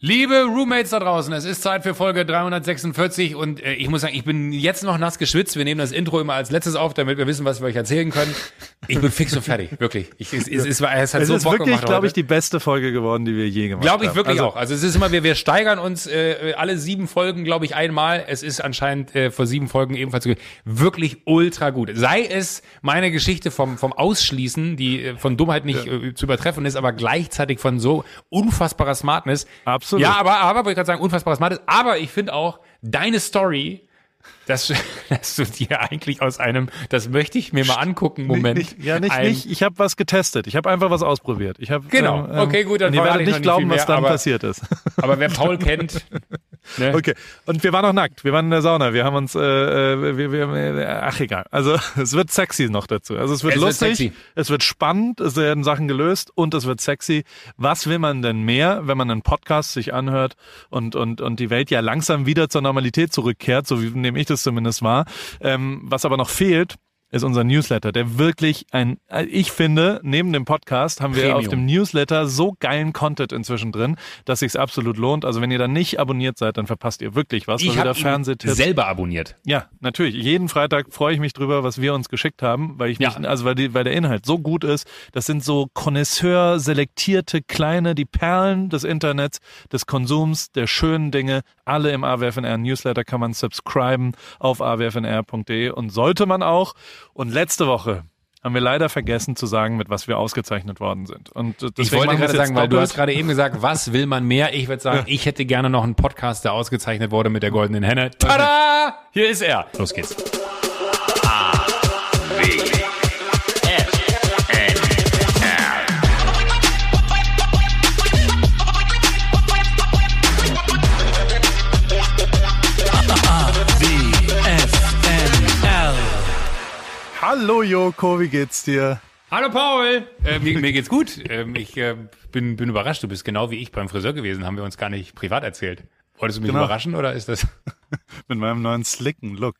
Liebe Roommates da draußen, es ist Zeit für Folge 346 und äh, ich muss sagen, ich bin jetzt noch nass geschwitzt. Wir nehmen das Intro immer als letztes auf, damit wir wissen, was wir euch erzählen können. Ich bin fix und fertig, wirklich. Ich, es, es, es, war, es hat Es so ist Bock wirklich, glaube ich, die beste Folge geworden, die wir je gemacht Glaube ich haben. wirklich also, auch. Also es ist immer, wir, wir steigern uns äh, alle sieben Folgen, glaube ich, einmal. Es ist anscheinend äh, vor sieben Folgen ebenfalls wirklich ultra gut. Sei es meine Geschichte vom, vom Ausschließen, die äh, von Dummheit nicht äh, zu übertreffen ist, aber gleichzeitig von so unfassbarer Smartness. Absolut. Ja, aber, aber, wollte ich gerade sagen, unfassbarer Smartness. Aber ich finde auch, deine Story, dass, dass du dir eigentlich aus einem, das möchte ich mir mal angucken, Moment. Nicht, ja, nicht, ein, nicht. Ich habe was getestet. Ich habe einfach was ausprobiert. Ich hab, Genau. ähm, Okay, gut, dann ihr werdet nicht nicht glauben, viel was mehr, dann aber- passiert ist. Aber wer Paul kennt, ne? Okay, und wir waren auch nackt. Wir waren in der Sauna. Wir haben uns, äh, äh, wir, wir, ach egal. Also es wird sexy noch dazu. Also es wird Es wird lustig, sexy. es wird spannend, es werden Sachen gelöst und es wird sexy. Was will man denn mehr, wenn man einen Podcast sich anhört und und und die Welt ja langsam wieder zur Normalität zurückkehrt, so wie nehme ich das zumindest wahr. Ähm, was aber noch fehlt, ist unser Newsletter, der wirklich ein, ich finde, neben dem Podcast haben wir Premium. auf dem Newsletter so geilen Content inzwischen drin, dass sich's absolut lohnt. Also wenn ihr da nicht abonniert seid, dann verpasst ihr wirklich was. ich da habe selber abonniert. Ja, natürlich. Jeden Freitag freue ich mich drüber, was wir uns geschickt haben, weil ich Ja. mich, also weil, die, weil der Inhalt so gut ist. Das sind so Connoisseur selektierte kleine, die Perlen des Internets, des Konsums, der schönen Dinge. Alle im AWFNR Newsletter kann man subscriben auf awfnr.de und sollte man auch. Und letzte Woche haben wir leider vergessen zu sagen, mit was wir ausgezeichnet worden sind. Und äh, Ich wollte gerade sagen, weil du hast gerade eben gesagt, was will man mehr? Ich würde sagen, ich hätte gerne noch einen Podcast, der ausgezeichnet wurde mit der goldenen Henne. Tada! Hier ist er. Los geht's. Hallo Joko, wie geht's dir? Hallo Paul. Äh, mir, mir geht's gut. Ähm, ich äh, bin, bin überrascht. Du bist genau wie ich beim Friseur gewesen. Haben wir uns gar nicht privat erzählt. Wolltest du mich Genau. überraschen oder ist das? Mit meinem neuen slicken Look.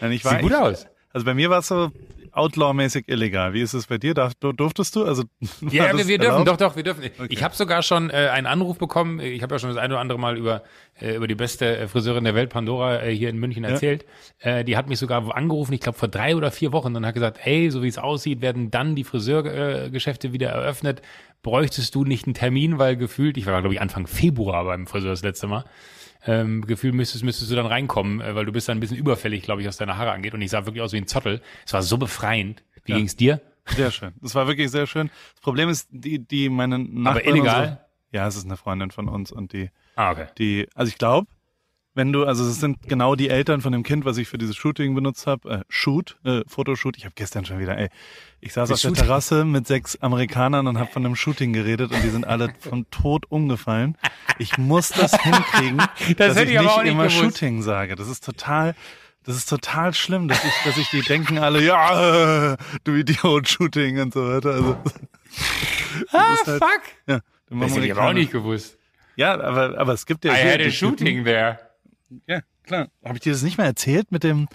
Nein, ich war Sieht gut ich, aus. Also bei mir war es so Outlaw-mäßig illegal. Wie ist es bei dir? Darf, du- durftest du? Also Ja, wir, wir dürfen, doch, doch, wir dürfen. Ich habe sogar schon äh, einen Anruf bekommen. Ich habe ja schon das eine oder andere Mal über äh, über die beste äh, Friseurin der Welt, Pandora, äh, hier in München erzählt. Äh, die hat mich sogar angerufen, ich glaube vor drei oder vier Wochen, und hat gesagt, hey, so wie es aussieht, werden dann die Friseurgeschäfte äh, wieder eröffnet. Bräuchtest du nicht einen Termin, weil gefühlt, ich war glaube ich Anfang Februar beim Friseur das letzte Mal. Ähm, Gefühl müsstest, müsstest du dann reinkommen, äh, weil du bist dann ein bisschen überfällig, glaube ich, was deine Haare angeht. Und ich sah wirklich aus wie ein Zottel. Es war so befreiend. Wie ging's dir? Sehr schön. Das war wirklich sehr schön. Das Problem ist, die, die meine Nachbarn Aber illegal? So, ja, es ist eine Freundin von uns und die, Ah, okay. die, also ich glaube, wenn du, also es sind genau die Eltern von dem Kind, was ich für dieses Shooting benutzt habe, äh, Shoot, äh, Fotoshoot. Ich habe gestern schon wieder, ey, ich saß Das auf der Shooting. Terrasse mit sechs Amerikanern und habe von einem Shooting geredet und die sind alle vom Tod umgefallen. Ich muss das hinkriegen, dass hätte ich ich nicht nicht immer gewusst. Shooting sage. Das ist total, das ist total schlimm, dass ich, dass ich die denken alle, ja, du Idiot, Shooting und so weiter. Also, Ah, halt- fuck. ja, Das hätte ich aber auch nicht gewusst. Ja, aber, aber es gibt ja I hier had a die shooting there. Ja, klar. Habe ich dir das nicht mehr erzählt mit dem,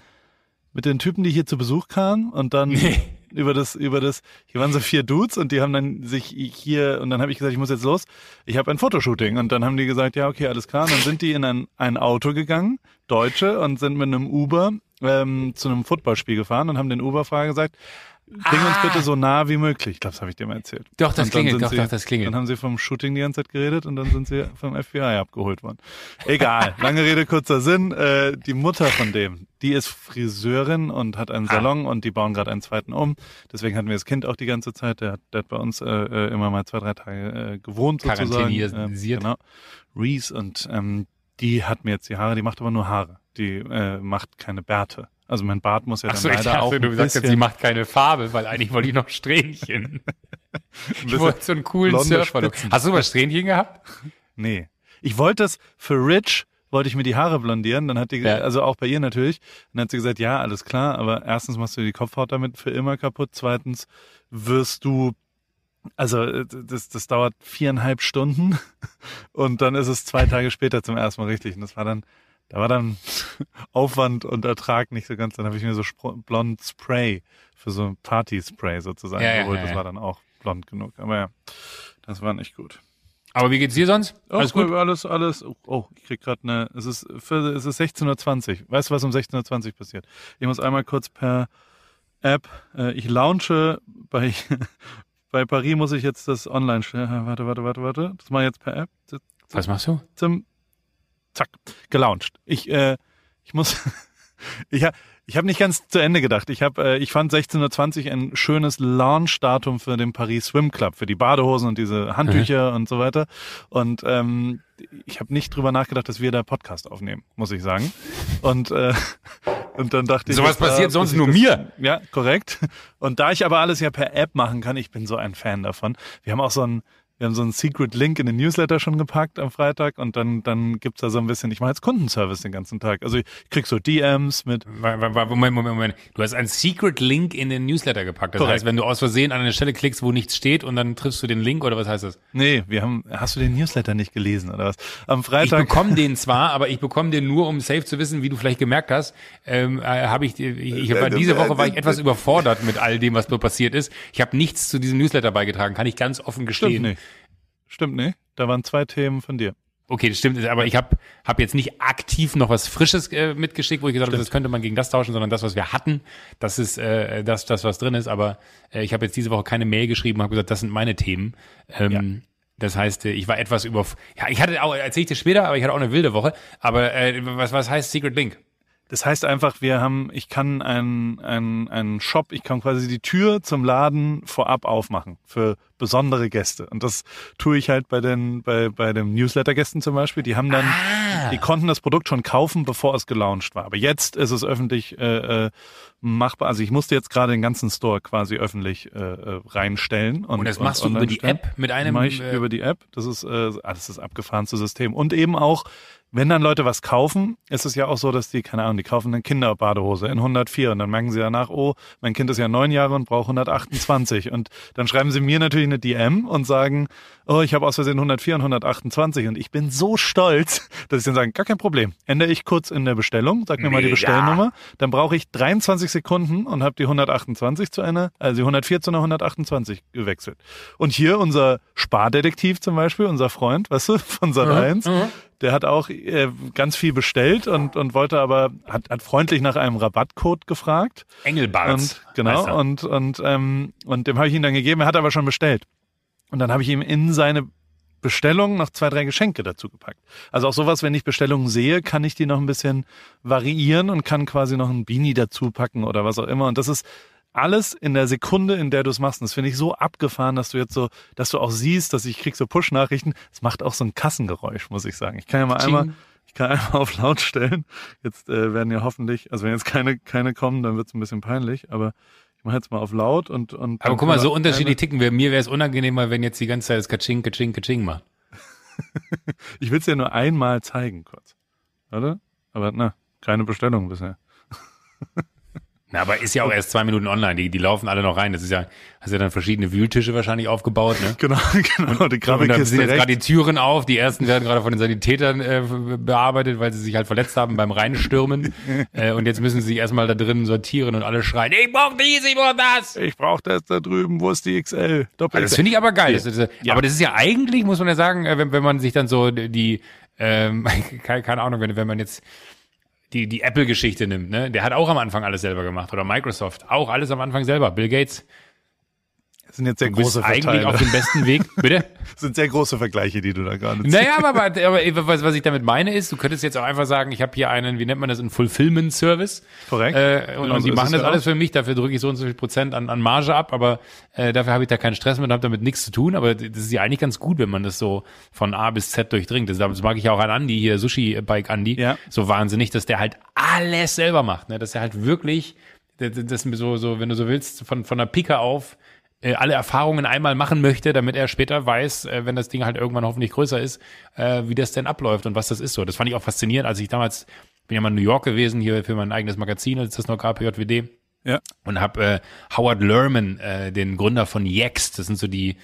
mit den Typen, die hier zu Besuch kamen und dann Nee. über das, über das, hier waren so vier Dudes und die haben dann sich hier, und dann habe ich gesagt, ich muss jetzt los, ich habe ein Fotoshooting und dann haben die gesagt, ja, okay, alles klar. Und dann sind die in ein, ein Auto gegangen, Deutsche, und sind mit einem Uber ähm, zu einem Footballspiel gefahren und haben den Uber-Fahrer gesagt, bring uns Ah. bitte so nah wie möglich. Ich glaube, das habe ich dir mal erzählt. Doch, das klingelt, doch, sie, doch, das klingelt. Dann haben sie vom Shooting die ganze Zeit geredet und dann sind sie vom FBI abgeholt worden. Egal, lange Rede, kurzer Sinn. Äh, die Mutter von dem, die ist Friseurin und hat einen Ah. Salon und die bauen gerade einen zweiten um. Deswegen hatten wir das Kind auch die ganze Zeit. Der, hat- der hat bei uns äh, äh, immer mal zwei, drei Tage äh, gewohnt sozusagen. Ähm, genau. Reese und ähm, die hat mir jetzt die Haare, die macht aber nur Haare. Die äh, macht keine Bärte. Also mein Bart muss ja dann ich leider auch dachte, ein du sagst jetzt, sie macht keine Farbe, weil eigentlich wollte ich noch Strähnchen. ich wollte so einen coolen Surfer. Hast du mal Strähnchen gehabt? Nee. Ich wollte das für Rich, wollte ich mir die Haare blondieren, dann hat die, Ja. also auch bei ihr natürlich, dann hat sie gesagt, ja, alles klar, aber erstens machst du die Kopfhaut damit für immer kaputt, zweitens wirst du, also äh, das, das dauert viereinhalb Stunden und dann ist es zwei Tage später zum ersten Mal richtig und das war dann, da war dann Aufwand und Ertrag nicht so ganz, dann habe ich mir so Spro blond Spray für so ein Party-Spray sozusagen Ja, geholt, ja, das ja. war dann auch blond genug, aber ja, das war nicht gut. Aber wie geht's dir sonst? Alles gut? Alles, alles. Oh, ich krieg gerade eine. Es ist, es ist 16.20 Uhr. Weißt du, was um 16.20 Uhr passiert? Ich muss einmal kurz per App. Äh, ich launche bei, bei Paris muss ich jetzt das online. Äh, warte, warte, warte, warte. Das mache ich jetzt per App. Was machst du? Zum, zack, gelauncht. Ich, äh, ich muss. ich, ich habe nicht ganz zu Ende gedacht. Ich habe, äh, ich fand 1620 ein schönes Launch-Datum für den Paris Swim Club, für die Badehosen und diese Handtücher mhm. und so weiter. Und ähm, ich habe nicht drüber nachgedacht, dass wir da Podcast aufnehmen, muss ich sagen. Und äh, und dann dachte so ich, was passiert da, sonst nur das, mir. Ja, korrekt. Und da ich aber alles ja per App machen kann, ich bin so ein Fan davon. Wir haben auch so ein wir haben so einen Secret Link in den Newsletter schon gepackt am Freitag und dann, dann gibt's da so ein bisschen, ich mache jetzt Kundenservice den ganzen Tag. Also ich krieg so DMs mit. Moment, Moment, Moment. Du hast einen Secret Link in den Newsletter gepackt. Das Korrekt. heißt, wenn du aus Versehen an eine Stelle klickst, wo nichts steht und dann triffst du den Link oder was heißt das? Nee, wir haben, hast du den Newsletter nicht gelesen oder was? Am Freitag. Ich bekomme den zwar, aber ich bekomme den nur, um safe zu wissen, wie du vielleicht gemerkt hast, ähm, äh, habe ich, ich, ich war, diese Woche war ich etwas überfordert mit all dem, was dort passiert ist. Ich habe nichts zu diesem Newsletter beigetragen, kann ich ganz offen gestehen. Stimmt nicht. Stimmt nicht. Da waren zwei Themen von dir. Okay, das stimmt, aber ich habe hab jetzt nicht aktiv noch was Frisches äh, mitgeschickt, wo ich gesagt habe, das könnte man gegen das tauschen, sondern das, was wir hatten, das ist äh, das, das, was drin ist. Aber äh, ich habe jetzt diese Woche keine Mail geschrieben, habe gesagt, das sind meine Themen. Ähm, ja. Das heißt, äh, ich war etwas über, ja, ich hatte auch, erzähle ich dir später, aber ich hatte auch eine wilde Woche. Aber äh, was, was heißt Secret Link? Das heißt einfach, wir haben, ich kann einen, einen, einen Shop, ich kann quasi die Tür zum Laden vorab aufmachen für besondere Gäste. Und das tue ich halt bei den, bei, bei den Newsletter-Gästen zum Beispiel. Die haben dann, ah. die konnten das Produkt schon kaufen, bevor es gelauncht war. Aber jetzt ist es öffentlich äh, äh machbar. Also ich musste jetzt gerade den ganzen Store quasi öffentlich äh, äh reinstellen. Und, und das machst und du über die App mit einem? Mach ich äh, über die App. Das ist, äh, ah, das ist abgefahrenste System. Und eben auch wenn dann Leute was kaufen, ist es ja auch so, dass die, keine Ahnung, die kaufen eine Kinderbadehose in 104 und dann merken sie danach, oh, mein Kind ist ja neun Jahre und braucht 128. Und dann schreiben sie mir natürlich eine DM und sagen, oh, ich habe aus Versehen 104 und 128 und ich bin so stolz, dass ich dann sage, gar kein Problem. Ändere ich kurz in der Bestellung, sag mir Mega. mal die Bestellnummer, dann brauche ich 23 Sekunden und habe die 128 zu einer, also die 104 zu einer 128 gewechselt. Und hier unser Spardetektiv zum Beispiel, unser Freund, weißt du, von Sat 1, mhm. Der hat auch äh, ganz viel bestellt und, und wollte aber, hat, hat freundlich nach einem Rabattcode gefragt. Engelbarts. Und, genau, und, und, ähm, und dem habe ich ihn dann gegeben, er hat aber schon bestellt. Und dann habe ich ihm in seine Bestellung noch zwei, drei Geschenke dazu gepackt. Also auch sowas, wenn ich Bestellungen sehe, kann ich die noch ein bisschen variieren und kann quasi noch ein Beanie dazu packen oder was auch immer. Und das ist alles in der Sekunde, in der du es machst. Und das finde ich so abgefahren, dass du jetzt so, dass du auch siehst, dass ich krieg so Push-Nachrichten. Es macht auch so ein Kassengeräusch, muss ich sagen. Ich kann ja mal Ching. einmal, ich kann einmal auf laut stellen. Jetzt äh, werden ja hoffentlich, also wenn jetzt keine, keine kommen, dann wird es ein bisschen peinlich, aber ich mache jetzt mal auf laut und. und aber guck mal, so unterschiedlich ticken wir. Mir wäre es unangenehmer, wenn jetzt die ganze Zeit das Kaching, Kaching, Kaching macht. ich will es ja nur einmal zeigen, kurz. Oder? Aber na, keine Bestellung bisher. Na, aber ist ja auch erst zwei Minuten online. Die, die laufen alle noch rein. Das ist ja, hast ja dann verschiedene Wühltische wahrscheinlich aufgebaut, ne? Genau, genau. Und, die und da sind jetzt gerade die Türen auf. Die ersten werden gerade von den Sanitätern äh, bearbeitet, weil sie sich halt verletzt haben beim Reinstürmen. äh, und jetzt müssen sie sich erstmal da drinnen sortieren und alle schreien, ich brauch dies, ich brauch das. Ich brauch das da drüben. Wo ist die XL? Doppel also das finde ich aber geil. Das, das, ja. Aber das ist ja eigentlich, muss man ja sagen, äh, wenn, wenn man sich dann so die, ähm, keine, keine Ahnung, wenn, wenn man jetzt die, die Apple-Geschichte nimmt, ne? Der hat auch am Anfang alles selber gemacht. Oder Microsoft. Auch alles am Anfang selber. Bill Gates sind jetzt sehr große Verteile. eigentlich auf dem besten Weg. Bitte? das sind sehr große Vergleiche, die du da gerade ziehst. Naja, aber, aber was, was ich damit meine ist, du könntest jetzt auch einfach sagen, ich habe hier einen, wie nennt man das, einen Fulfillment-Service. Korrekt. Äh, und, genau, und die machen das alles für mich, dafür drücke ich so und so viel Prozent an, an Marge ab, aber äh, dafür habe ich da keinen Stress mit und habe damit nichts zu tun. Aber das ist ja eigentlich ganz gut, wenn man das so von A bis Z durchdringt. Das, das mag ich ja auch an Andy, hier Sushi-Bike Andy, ja. so wahnsinnig, dass der halt alles selber macht. Ne? Dass er halt wirklich das, das so, so, wenn du so willst, von, von der Pika auf alle Erfahrungen einmal machen möchte, damit er später weiß, äh, wenn das Ding halt irgendwann hoffentlich größer ist, äh, wie das denn abläuft und was das ist so. Das fand ich auch faszinierend, als ich damals, bin ja mal in New York gewesen, hier für mein eigenes Magazin, als das noch gab, JWD. Ja. Und habe äh, Howard Lerman, äh, den Gründer von Yext, das sind so die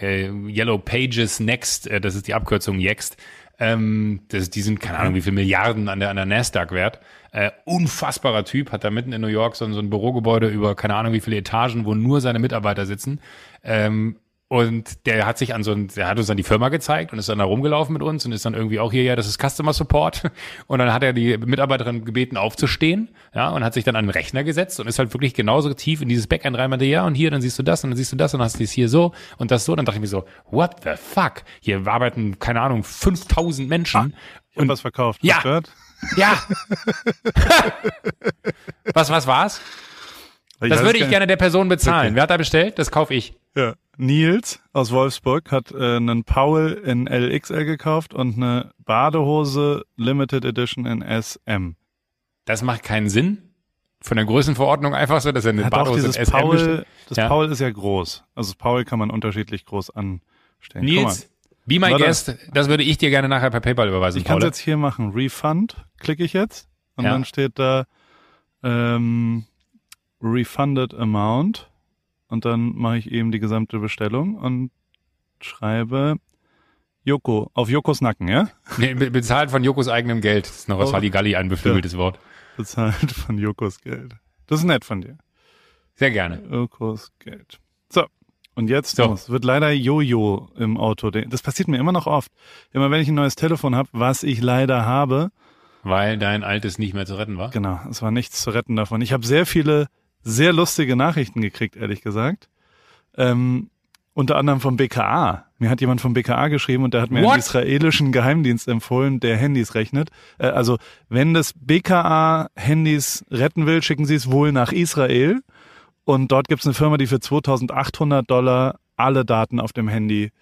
äh, Yellow Pages Next, äh, das ist die Abkürzung Yext, ähm, das, die sind, keine Ahnung, wie viel Milliarden an der, an der Nasdaq wert. Äh, unfassbarer Typ, hat da mitten in New York so, so ein Bürogebäude über keine Ahnung wie viele Etagen, wo nur seine Mitarbeiter sitzen. Ähm, Und der hat sich an so ein, der hat uns dann die Firma gezeigt und ist dann da rumgelaufen mit uns und ist dann irgendwie auch hier, ja, das ist Customer Support. Und dann hat er die Mitarbeiterin gebeten, aufzustehen, ja, und hat sich dann an den Rechner gesetzt und ist halt wirklich genauso tief in dieses Backend rein, meinte, ja, und hier, dann siehst du das und dann siehst du das und dann hast du es hier so und das so. Dann dachte ich mir so, what the fuck? Hier arbeiten, keine Ahnung, 5000 Menschen. Ich hab was verkauft. Ja. Gehört? Ja. was, was war's? Ich Das würde ich gerne der Person bezahlen. Okay. Wer hat da bestellt? Das kaufe ich. Ja. Nils aus Wolfsburg hat äh, einen Powell in LXL gekauft und eine Badehose Limited Edition in SM. Das macht keinen Sinn. Von der Größenverordnung einfach so, dass er eine Hat Badehose dieses in SM bestellt. Powell, das Ja. Powell ist ja groß. Also das Powell kann man unterschiedlich groß anstellen. Nils, be my Warte. guest. Das würde ich dir gerne nachher per PayPal überweisen, Ich kann es jetzt hier machen. Refund klicke ich jetzt und Ja. dann steht da ähm, Refunded Amount und dann mache ich eben die gesamte Bestellung und schreibe Joko auf Jokos Nacken, ja? Nee, be- bezahlt von Jokos eigenem Geld. Das ist noch aus Oh. Halligalli ein beflügeltes Wort. Bezahlt von Jokos Geld. Das ist nett von dir. Sehr gerne. Jokos Geld. Und jetzt los. wird leider Jojo im Auto. Das passiert mir immer noch oft. Immer wenn ich ein neues Telefon habe, was ich leider habe, Weil dein altes nicht mehr zu retten war. Genau, es war nichts zu retten davon. Ich habe sehr viele sehr lustige Nachrichten gekriegt, ehrlich gesagt. Ähm, unter anderem vom BKA. Mir hat jemand vom BKA geschrieben und der hat mir What? einen israelischen Geheimdienst empfohlen, der Handys rechnet. Äh, also wenn das BKA Handys retten will, schicken sie es wohl nach Israel. Und dort gibt es eine Firma, die für 2800 Dollar alle Daten auf dem Handy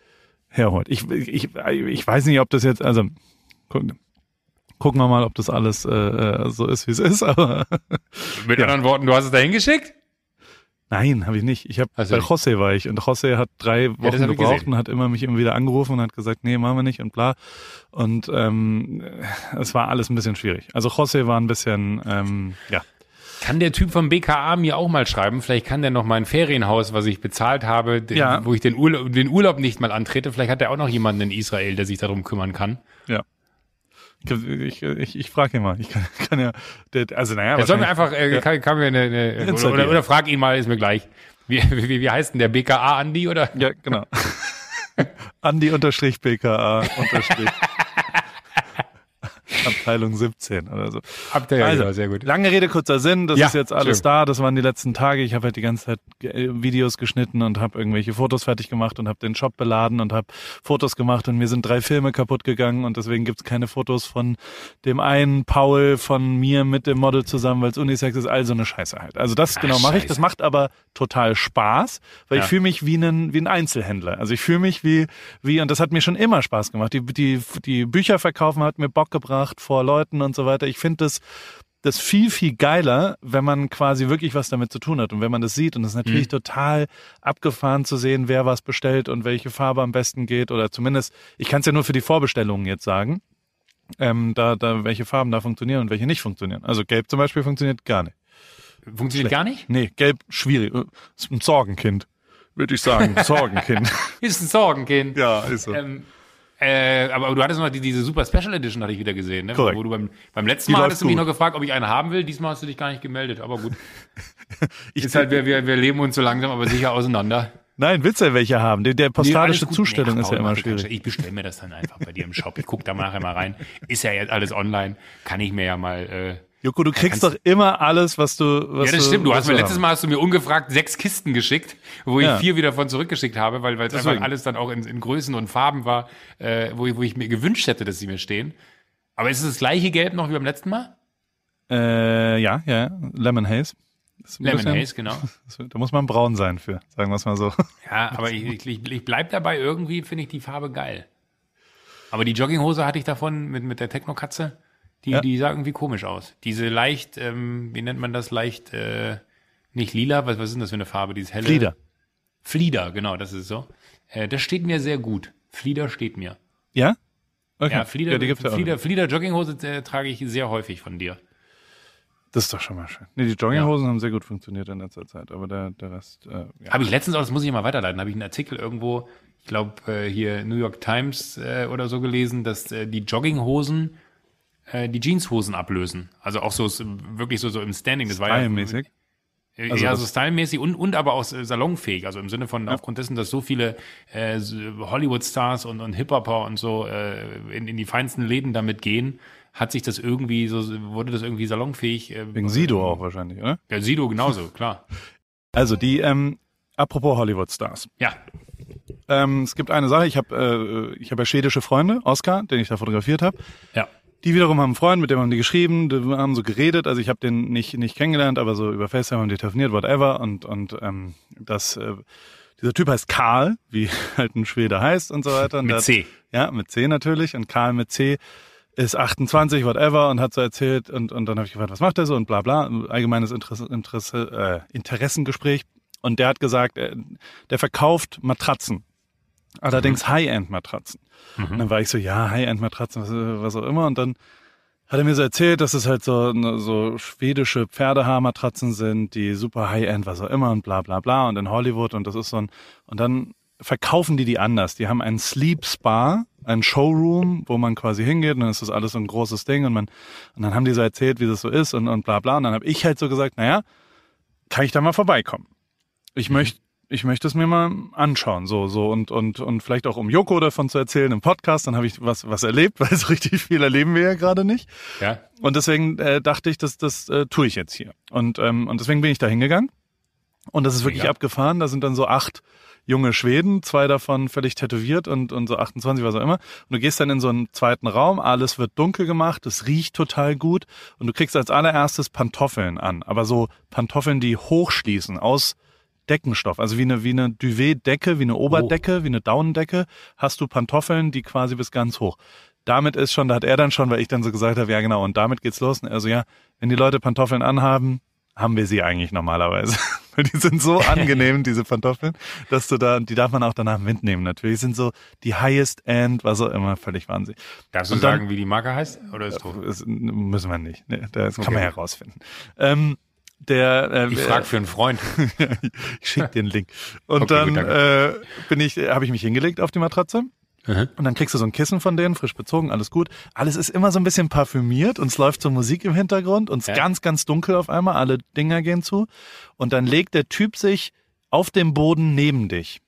herholt. Ich, ich, ich weiß nicht, ob das jetzt, also gucken, gucken wir mal, ob das alles äh, äh, so ist, wie es ist. Aber Mit Ja. anderen Worten, du hast es da hingeschickt? Nein, habe ich nicht. Ich habe du bei? José war ich und José hat drei Wochen ich gebraucht und hat immer mich immer wieder angerufen und hat gesagt, nee, machen wir nicht und bla. Und ähm, es war alles ein bisschen schwierig. Also José war ein bisschen, ähm, ja, Kann der Typ vom BKA mir auch mal schreiben? Vielleicht kann der noch mein Ferienhaus, was ich bezahlt habe, Ja. wo ich den Urlaub, den Urlaub nicht mal antrete. Vielleicht hat er auch noch jemanden in Israel, der sich darum kümmern kann. ja. Ich, ich, ich, frage ihn mal. Ich kann, kann ja, der, also naja, Er soll mir wahrscheinlich- einfach, äh, ja. kann, kann mir eine, eine oder, oder, oder frag ihn mal, ist mir gleich. Wie, wie, wie heißt denn der BKA Andi oder? Ja, genau. Andi unterstrich BKA unterstrich Abteilung 17 oder so. Ja, Also, genau, sehr gut. Lange Rede, kurzer Sinn. Das Ja, ist jetzt alles schön. da. Das waren die letzten Tage. Ich habe halt die ganze Zeit äh, Videos geschnitten und habe irgendwelche Fotos fertig gemacht und habe den Shop beladen und habe Fotos gemacht und mir sind drei Filme kaputt gegangen und deswegen gibt's keine Fotos von dem einen Paul von mir mit dem Model zusammen, weil es Unisex ist. Also eine Scheiße halt. Also das Ach, genau mache ich. Das macht aber total Spaß, weil Ja. ich fühle mich wie ein, wie ein Einzelhändler. Also ich fühle mich wie, wie, und das hat mir schon immer Spaß gemacht. Die, die, die Bücher verkaufen hat mir Bock gebracht vor Leuten und so weiter. Ich finde das, das viel, viel geiler, wenn man quasi wirklich was damit zu tun hat und wenn man das sieht. Und es ist natürlich total abgefahren zu sehen, wer was bestellt und welche Farbe am besten geht. Oder zumindest, ich kann es ja nur für die Vorbestellungen jetzt sagen, ähm, da, da welche Farben da funktionieren und welche nicht funktionieren. Also gelb zum Beispiel funktioniert gar nicht. Funktioniert gar nicht? Nee, gelb schwierig. Ist ein Sorgenkind, würde ich sagen. Sorgenkind. Ist ein Sorgenkind. ja, ist so. Ähm, äh, aber du hattest noch die, diese Super Special Edition, hatte ich wieder gesehen, ne? Korrekt. Wo du beim, beim letzten Die Mal hattest du mich noch gefragt, ob ich eine haben will. Diesmal hast du dich gar nicht gemeldet, aber gut. Ich- ist halt, wir, wir, wir leben uns so langsam, aber sicher auseinander. Nein, willst du ja welche haben? Der, der Nee, postalische gut. Zustellung Nee, ist ja immer schwierig. Ich bestelle mir das dann einfach bei dir im Shop. Ich gucke da nachher mal rein. Ist ja jetzt alles online. Kann ich mir ja mal. Joko, du kriegst doch immer alles, was du. Was ja, das stimmt. Du hast mir letztes. Mal hast du mir ungefragt sechs Kisten geschickt, wo ich Ja. vier wieder von zurückgeschickt habe, weil weil es einfach alles dann auch in, in Größen und Farben war, äh, wo, ich, wo ich mir gewünscht hätte, dass sie mir stehen. Aber ist es das gleiche Gelb noch wie beim letzten Mal? Äh, ja, ja, Lemon Haze. Lemon bisschen- Haze, genau. Da muss man braun sein für, sagen wir es mal so. Ja, aber ich, ich, ich, ich bleib dabei, irgendwie finde ich die Farbe geil. Aber die Jogginghose hatte ich davon mit, mit der Techno-Katze, die, Ja. die sah irgendwie komisch aus. Diese leicht, ähm, wie nennt man das, leicht, äh, nicht lila, was, was ist denn das für eine Farbe, dieses helle? Flieder. Flieder, genau, das ist so. Äh, das steht mir sehr gut. Flieder steht mir. Ja? Okay. Ja, Flieder, ja, die gibt's ja auch. Flieder, Flieder Jogginghose äh, trage ich sehr häufig von dir. Das ist doch schon mal schön. Nee, die Jogginghosen haben sehr gut funktioniert in letzter Zeit, aber der, der Rest, äh, ja. Habe ich letztens auch, das muss ich mal weiterleiten, habe ich einen Artikel irgendwo, ich glaube äh, hier New York Times äh, oder so gelesen, dass äh, die Jogginghosen äh, die Jeanshosen ablösen. Also auch so wirklich so, so im Standing. Das war ja Style-mäßig. Also Also ja, so stylmäßig und, und aber auch salonfähig. Also im Sinne von, aufgrund dessen, dass so viele äh, Hollywood-Stars und, und Hip-Hopper und so äh, in, in die feinsten Läden damit gehen, hat sich das irgendwie so, wurde das irgendwie salonfähig. Äh, Wegen Sido auch wahrscheinlich, oder? Ja, Sido genauso, klar. Also die, ähm, apropos Hollywood-Stars. Ja, Ähm, es gibt eine Sache, ich habe äh, ich hab ja schwedische Freunde, Oscar, den ich da fotografiert habe. ja. Die wiederum haben einen Freund, mit dem haben die geschrieben, die haben so geredet. Also ich habe den nicht nicht kennengelernt, aber so über FaceTime haben die telefoniert, whatever. Und und ähm, das äh, dieser Typ heißt Karl, wie halt ein Schwede heißt und so weiter. Und Mit der- C. Ja, mit C natürlich. Und Karl mit C ist 28, whatever, und hat so erzählt. Und und dann habe ich gefragt, was macht er so und bla bla. Allgemeines Interesse, Interesse äh, Interessengespräch. Und der hat gesagt, äh, der verkauft Matratzen. Allerdings High-End-Matratzen. Und dann war ich so, ja, High-End-Matratzen, was, was auch immer. Und dann hat er mir so erzählt, dass es halt so, so schwedische Pferdehaarmatratzen sind, die super High-End, was auch immer und bla bla bla. Und in Hollywood und das ist so ein, und dann verkaufen die die anders. Die haben einen Sleep Spa, ein Showroom, wo man quasi hingeht und dann ist das alles so ein großes Ding und man, und dann haben die so erzählt, wie das so ist und, und bla bla. Und dann habe ich halt so gesagt, naja, kann ich da mal vorbeikommen? Ich möchte ich möchte es mir mal anschauen, so, so, und, und, und vielleicht auch um Joko davon zu erzählen im Podcast, dann habe ich was, was erlebt, weil so richtig viel erleben wir ja gerade nicht. Ja. Und deswegen äh, dachte ich, das, das äh, tue ich jetzt hier. Und, ähm, und deswegen bin ich da hingegangen. Und das ist wirklich Mega. abgefahren. Da sind dann so acht junge Schweden, zwei davon völlig tätowiert und, und so 28, was auch immer. Und du gehst dann in so einen zweiten Raum, alles wird dunkel gemacht, es riecht total gut und du kriegst als allererstes Pantoffeln an. Aber so Pantoffeln, die hochschließen aus Deckenstoff, also wie eine, wie eine Duvet-Decke, wie eine Oberdecke, wie eine Daunendecke, hast du Pantoffeln, die quasi bis ganz hoch. Damit ist schon, da hat er dann schon, weil ich dann so gesagt habe, ja genau, und damit geht's los. Also ja, wenn die Leute Pantoffeln anhaben, haben wir sie eigentlich normalerweise. Weil die sind so angenehm, diese Pantoffeln, dass du da, die darf man auch danach mitnehmen natürlich. Sind so die highest end, was auch immer, völlig Wahnsinn. Darfst du dann- sagen, wie die Marke heißt? Oder ist? Das müssen wir nicht. Nee, das kann Okay. man herausfinden. Ähm, der, äh, Ich frage für einen Freund. ich schick den Link. Und Okay, dann gut, äh, bin ich, habe ich mich hingelegt auf die Matratze. Mhm. Und dann kriegst du so ein Kissen von denen, frisch bezogen, alles gut. Alles ist immer so ein bisschen parfümiert und es läuft so Musik im Hintergrund und es ist Ja. ganz, ganz dunkel auf einmal, alle Dinger gehen zu. Und dann legt der Typ sich auf dem Boden neben dich.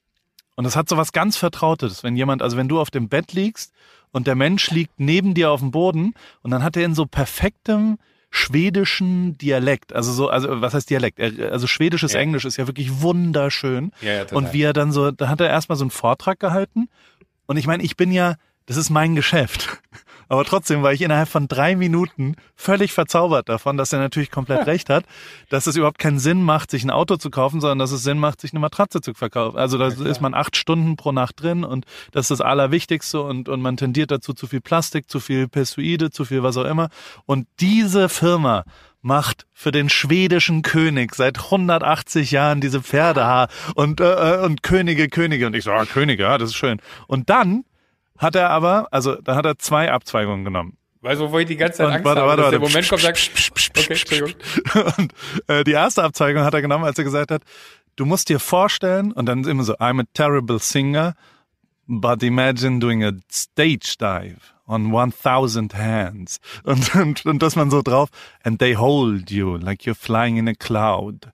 Und das hat so was ganz Vertrautes, wenn jemand, also wenn du auf dem Bett liegst und der Mensch liegt neben dir auf dem Boden und dann hat er in so perfektem schwedischen Dialekt, also so, also was heißt Dialekt? Also schwedisches Ja. Englisch ist ja wirklich wunderschön. Ja, ja. Und wie er dann so, da hat er erstmal so einen Vortrag gehalten. Und ich meine, ich bin ja, das ist mein Geschäft. Aber trotzdem war ich innerhalb von drei Minuten völlig verzaubert davon, dass er natürlich komplett recht hat, dass es überhaupt keinen Sinn macht, sich ein Auto zu kaufen, sondern dass es Sinn macht, sich eine Matratze zu verkaufen. Also da klar. ist man acht Stunden pro Nacht drin und das ist das Allerwichtigste und, und man tendiert dazu zu viel Plastik, zu viel Persuide, zu viel was auch immer. Und diese Firma macht für den schwedischen König seit 180 Jahren diese Pferdehaar und, äh, und Könige, Könige. Und ich so, ah, Könige, ja, das ist schön. Und dann hat er aber, also da hat er zwei Abzweigungen genommen. Weißt du, wovor ich die ganze Zeit Und Angst warte, habe, warte, dass der warte. Moment kommt sagt, okay, Entschuldigung. Und äh, die erste Abzweigung hat er genommen, als er gesagt hat, du musst dir vorstellen, und dann immer so, I'm a terrible singer, but imagine doing a stage dive on 1000 hands. Und, und, und dass man so drauf, and they hold you like you're flying in a cloud.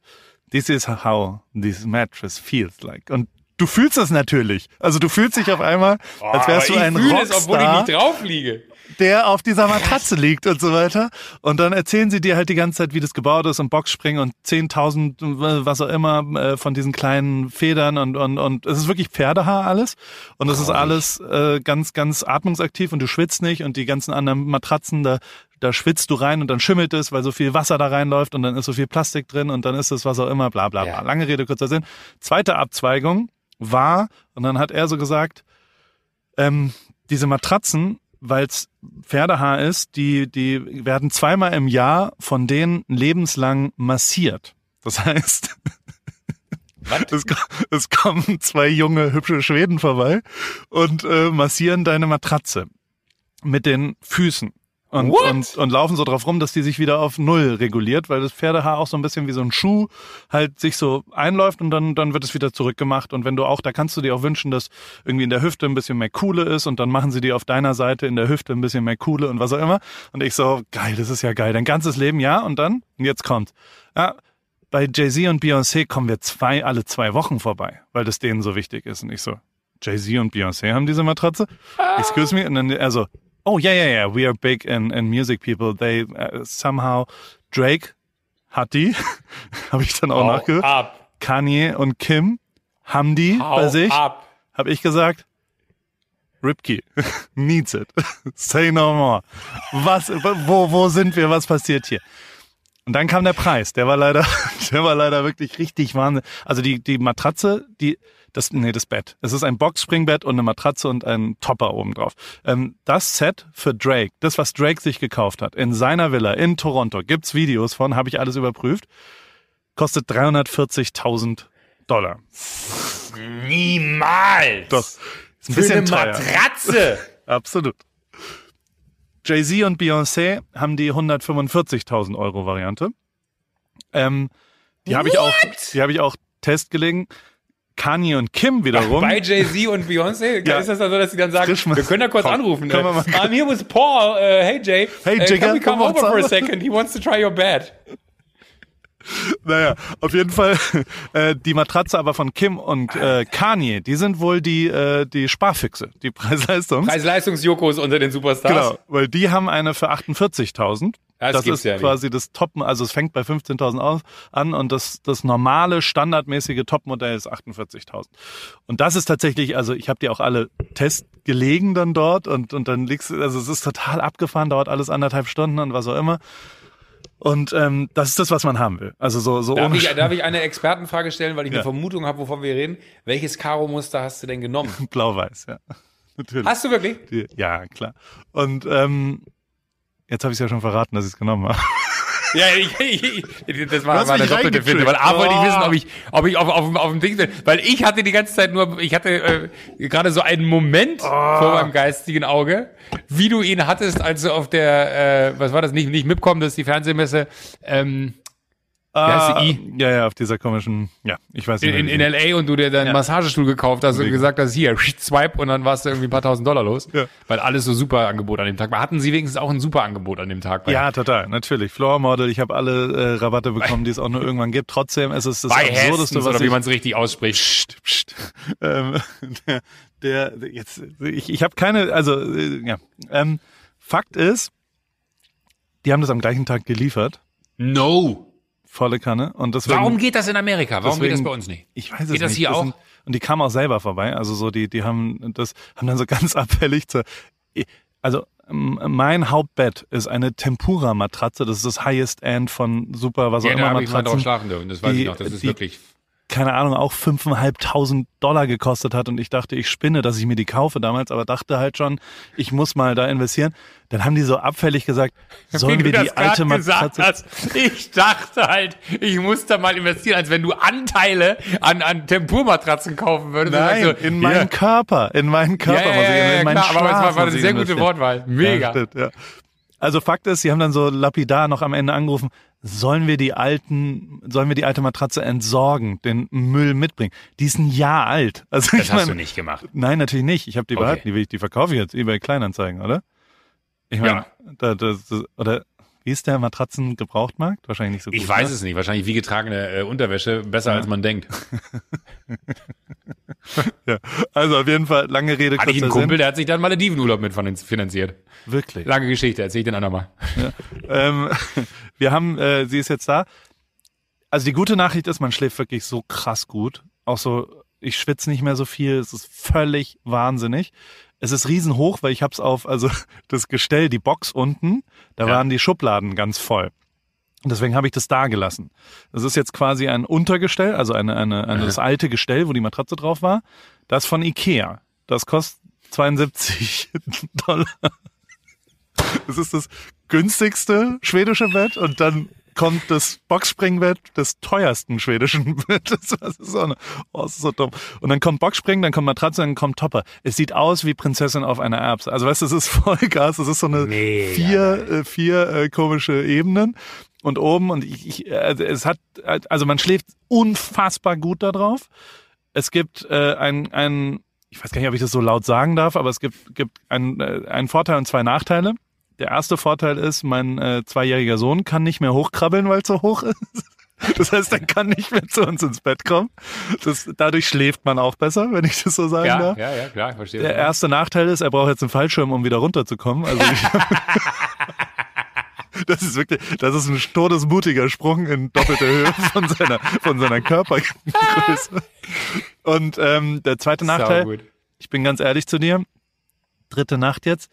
This is how this mattress feels like. Und du fühlst das natürlich. Also du fühlst dich auf einmal, als wärst du Aber ein Rockstar es, obwohl ich nicht drauf liege. der auf dieser Matratze liegt und so weiter. Und dann erzählen sie dir halt die ganze Zeit, wie das gebaut ist und Boxspringen und 10.000, äh, was auch immer, äh, von diesen kleinen Federn und, und, und es ist wirklich Pferdehaar alles. Und es ist alles äh, ganz, ganz atmungsaktiv und du schwitzt nicht und die ganzen anderen Matratzen, da, da schwitzt du rein und dann schimmelt es, weil so viel Wasser da reinläuft und dann ist so viel Plastik drin und dann ist es was auch immer, bla, bla, bla. Ja. Lange Rede, kurzer Sinn. Zweite Abzweigung war, und dann hat er so gesagt, ähm, diese Matratzen, weil es Pferdehaar ist, die, die werden zweimal im Jahr von denen lebenslang massiert. Das heißt, es, es kommen zwei junge, hübsche Schweden vorbei und äh, massieren deine Matratze mit den Füßen. Und, What? und, und laufen so drauf rum, dass die sich wieder auf Null reguliert, weil das Pferdehaar auch so ein bisschen wie so ein Schuh halt sich so einläuft und dann, dann wird es wieder zurückgemacht. Und wenn du auch, da kannst du dir auch wünschen, dass irgendwie in der Hüfte ein bisschen mehr Kuhle ist und dann machen sie dir auf deiner Seite in der Hüfte ein bisschen mehr Kuhle und was auch immer. Und ich so, geil, das ist ja geil. Dein ganzes Leben, ja. Und dann, und jetzt kommt, ja, bei Jay-Z und Beyoncé kommen wir zwei, alle zwei Wochen vorbei, weil das denen so wichtig ist. Und ich so, Jay-Z und Beyoncé haben diese Matratze? Excuse me? Und dann er so, oh yeah, yeah, yeah, we are big in, in music people. They uh, somehow, Drake hat die, habe ich dann auch Hau nachgehört. ab. Kanye und Kim haben die Hau bei sich. ab. Habe ich gesagt, Ripkey needs it. Say no more. Was, wo, wo sind wir? Was passiert hier? Und dann kam der Preis. Der war leider, der war leider wirklich richtig Wahnsinn. Also die, die Matratze, die, das, nee, das Bett. Es ist ein Boxspringbett und eine Matratze und ein Topper oben drauf. Ähm, das Set für Drake, das, was Drake sich gekauft hat, in seiner Villa in Toronto, gibt's Videos von, habe ich alles überprüft, kostet 340.000 Dollar. Niemals. Doch. Ist ein Für bisschen eine. Matratze. Absolut. Jay-Z und Beyoncé haben die 145.000 Euro Variante. Ähm, die habe ich auch, die habe ich auch testgelegen. Kanye und Kim wiederum. Bei Jay-Z und Beyoncé Ja. ist das dann so, dass sie dann sagen, wir können da kurz Komm, anrufen. können äh, mal- I'm here with Paul. Äh, hey Jay. Hey, äh, Jigger, can we come over for a second? He wants to try your bed. Naja, auf jeden Fall äh, die Matratze aber von Kim und äh, Kanye, die sind wohl die äh, die Sparfüchse, die Preis-Leistungs. Preis-Leistungs-Jokos unter den Superstars. Genau, weil die haben eine für 48.000. Das Das, ist ja nicht. quasi das Top, also es fängt bei 15.000 aus- an und das, das normale, standardmäßige Topmodell ist 48.000. Und das ist tatsächlich, also ich habe die auch alle testgelegen dann dort und, und dann liegst du, also es ist total abgefahren, dauert alles anderthalb Stunden und was auch immer. Und ähm, das ist das, was man haben will. Also so, so Darf ich, darf ich eine Expertenfrage stellen, weil ich Ja. eine Vermutung habe, wovon wir reden? Welches Karo-Muster hast du denn genommen? Blau-Weiß, ja. Natürlich. Hast du wirklich? Ja, klar. Und ähm, jetzt habe ich es ja schon verraten, dass ich es genommen habe. Ja, ich, ich, das war, war eine mich doppelte. Finte, weil A wollte ich Oh. wissen, ob ich, ob ich auf, auf, auf dem Ding bin, weil ich hatte die ganze Zeit nur, ich hatte äh, gerade so einen Moment Oh. vor meinem geistigen Auge, wie du ihn hattest, als du auf der, äh, was war das, nicht, nicht mitkommen, das ist die Fernsehmesse, ähm, heißt die I? Ja, ja, auf dieser komischen, ja, ich weiß nicht. in, in, in LA und du dir deinen Massagestuhl gekauft hast und gesagt hast, hier, swipe und dann warst du irgendwie ein paar tausend Dollar los, Ja. weil alles so super Angebot an dem Tag war. Hatten sie wenigstens auch ein super Angebot an dem Tag? Ja, total, natürlich. Floor Model, ich habe alle äh, Rabatte bekommen, die es auch nur irgendwann gibt. Trotzdem ist es das bei Absurdeste, was oder wie man es richtig ausspricht. Psst, psst. Ähm, der, der, jetzt, ich, ich habe keine, also, äh, ja. Ähm, Fakt ist, die haben das am gleichen Tag geliefert, No. Volle Kanne. Und deswegen, Warum geht das in Amerika? Warum geht das deswegen- bei uns nicht? Ich weiß es Geht das nicht. hier auch? Sind, und die kamen auch selber vorbei. Also so, die, die haben das, haben dann so ganz abfällig zu, also mein Hauptbett ist eine Tempura-Matratze. Das ist das Highest End von super, was auch Ja, da immer habe ich mal drauf Matratzen. schlafen dürfen. Das weiß die- ich noch. Das ist die- wirklich. Keine Ahnung, auch 5.500 Dollar gekostet hat und ich dachte, ich spinne, dass ich mir die kaufe damals, aber dachte halt schon, ich muss mal da investieren. Dann haben die so abfällig gesagt, sollen Wie wir die alte Matratze, hast. Ich dachte halt, ich muss da mal investieren, als wenn du Anteile an, an Tempurmatratzen kaufen würdest. Nein, Und sagst so, in meinen Körper, in meinen Ja, Körper ja, muss ich, ja, ja, in meinen klar, aber es war, Schlaf eine sehr gute. Wortwahl. Mega. Ja, stimmt, ja. Also Fakt ist, sie haben dann so lapidar noch am Ende angerufen, sollen wir die alten, sollen wir die alte Matratze entsorgen, den Müll mitbringen? Die ist ein Jahr alt. Also das ich hast mein, du nicht gemacht. Nein, natürlich nicht. Ich habe die Okay. behalten, die, will ich, die verkaufe ich jetzt eBay Kleinanzeigen, oder? Ich meine, Ja. da, das, das, oder wie ist der Matratzengebrauchtmarkt? Wahrscheinlich nicht so gut. Ich weiß ne? es nicht. Wahrscheinlich wie getragene äh, Unterwäsche besser als man denkt. Ja. Also auf jeden Fall lange Rede Hatte ich einen Kumpel, Sinn. der hat sich dann Maledivenurlaub mit finanziert. Wirklich. Lange Geschichte, erzähl ich den andermal. ähm, wir haben, äh, sie ist jetzt da. Also die gute Nachricht ist, man schläft wirklich so krass gut. Auch so, ich schwitze nicht mehr so viel. Es ist völlig wahnsinnig. Es ist riesenhoch, weil ich hab's auf, also das Gestell, die Box unten, da Ja. waren die Schubladen ganz voll. Und deswegen habe ich das da gelassen. Das ist jetzt quasi ein Untergestell, also eine, eine, eine das alte Gestell, wo die Matratze drauf war. Das von Ikea. Das kostet 72 Dollar. Das ist das günstigste schwedische Bett und dann kommt das Boxspringbett des teuersten schwedischen Bettes. Das ist so, eine, oh, das ist so dumm. Und dann kommt Boxspring, dann kommt Matratze, dann kommt Topper. Es sieht aus wie Prinzessin auf einer Erbse. Also weißt du, es ist Vollgas, es ist so eine Mega vier, äh, vier äh, komische Ebenen und oben und ich, ich äh, es hat, also man schläft unfassbar gut da drauf. Es gibt äh, ein, ein, ich weiß gar nicht, ob ich das so laut sagen darf, aber es gibt, gibt einen, äh, einen Vorteil und zwei Nachteile. Der erste Vorteil ist, mein äh, zweijähriger Sohn kann nicht mehr hochkrabbeln, weil es so hoch ist. Das heißt, er kann nicht mehr zu uns ins Bett kommen. Das, dadurch schläft man auch besser, wenn ich das so sagen Ja, darf. ja, ja, klar, ich verstehe. Der erste Nachteil ist, er braucht jetzt einen Fallschirm, um wieder runterzukommen. Also ich, das ist wirklich, das ist ein todesmutiger Sprung in doppelte Höhe von seiner, von seiner Körpergröße. Und ähm, der zweite Nachteil, Saugut. ich bin ganz ehrlich zu dir, dritte Nacht jetzt,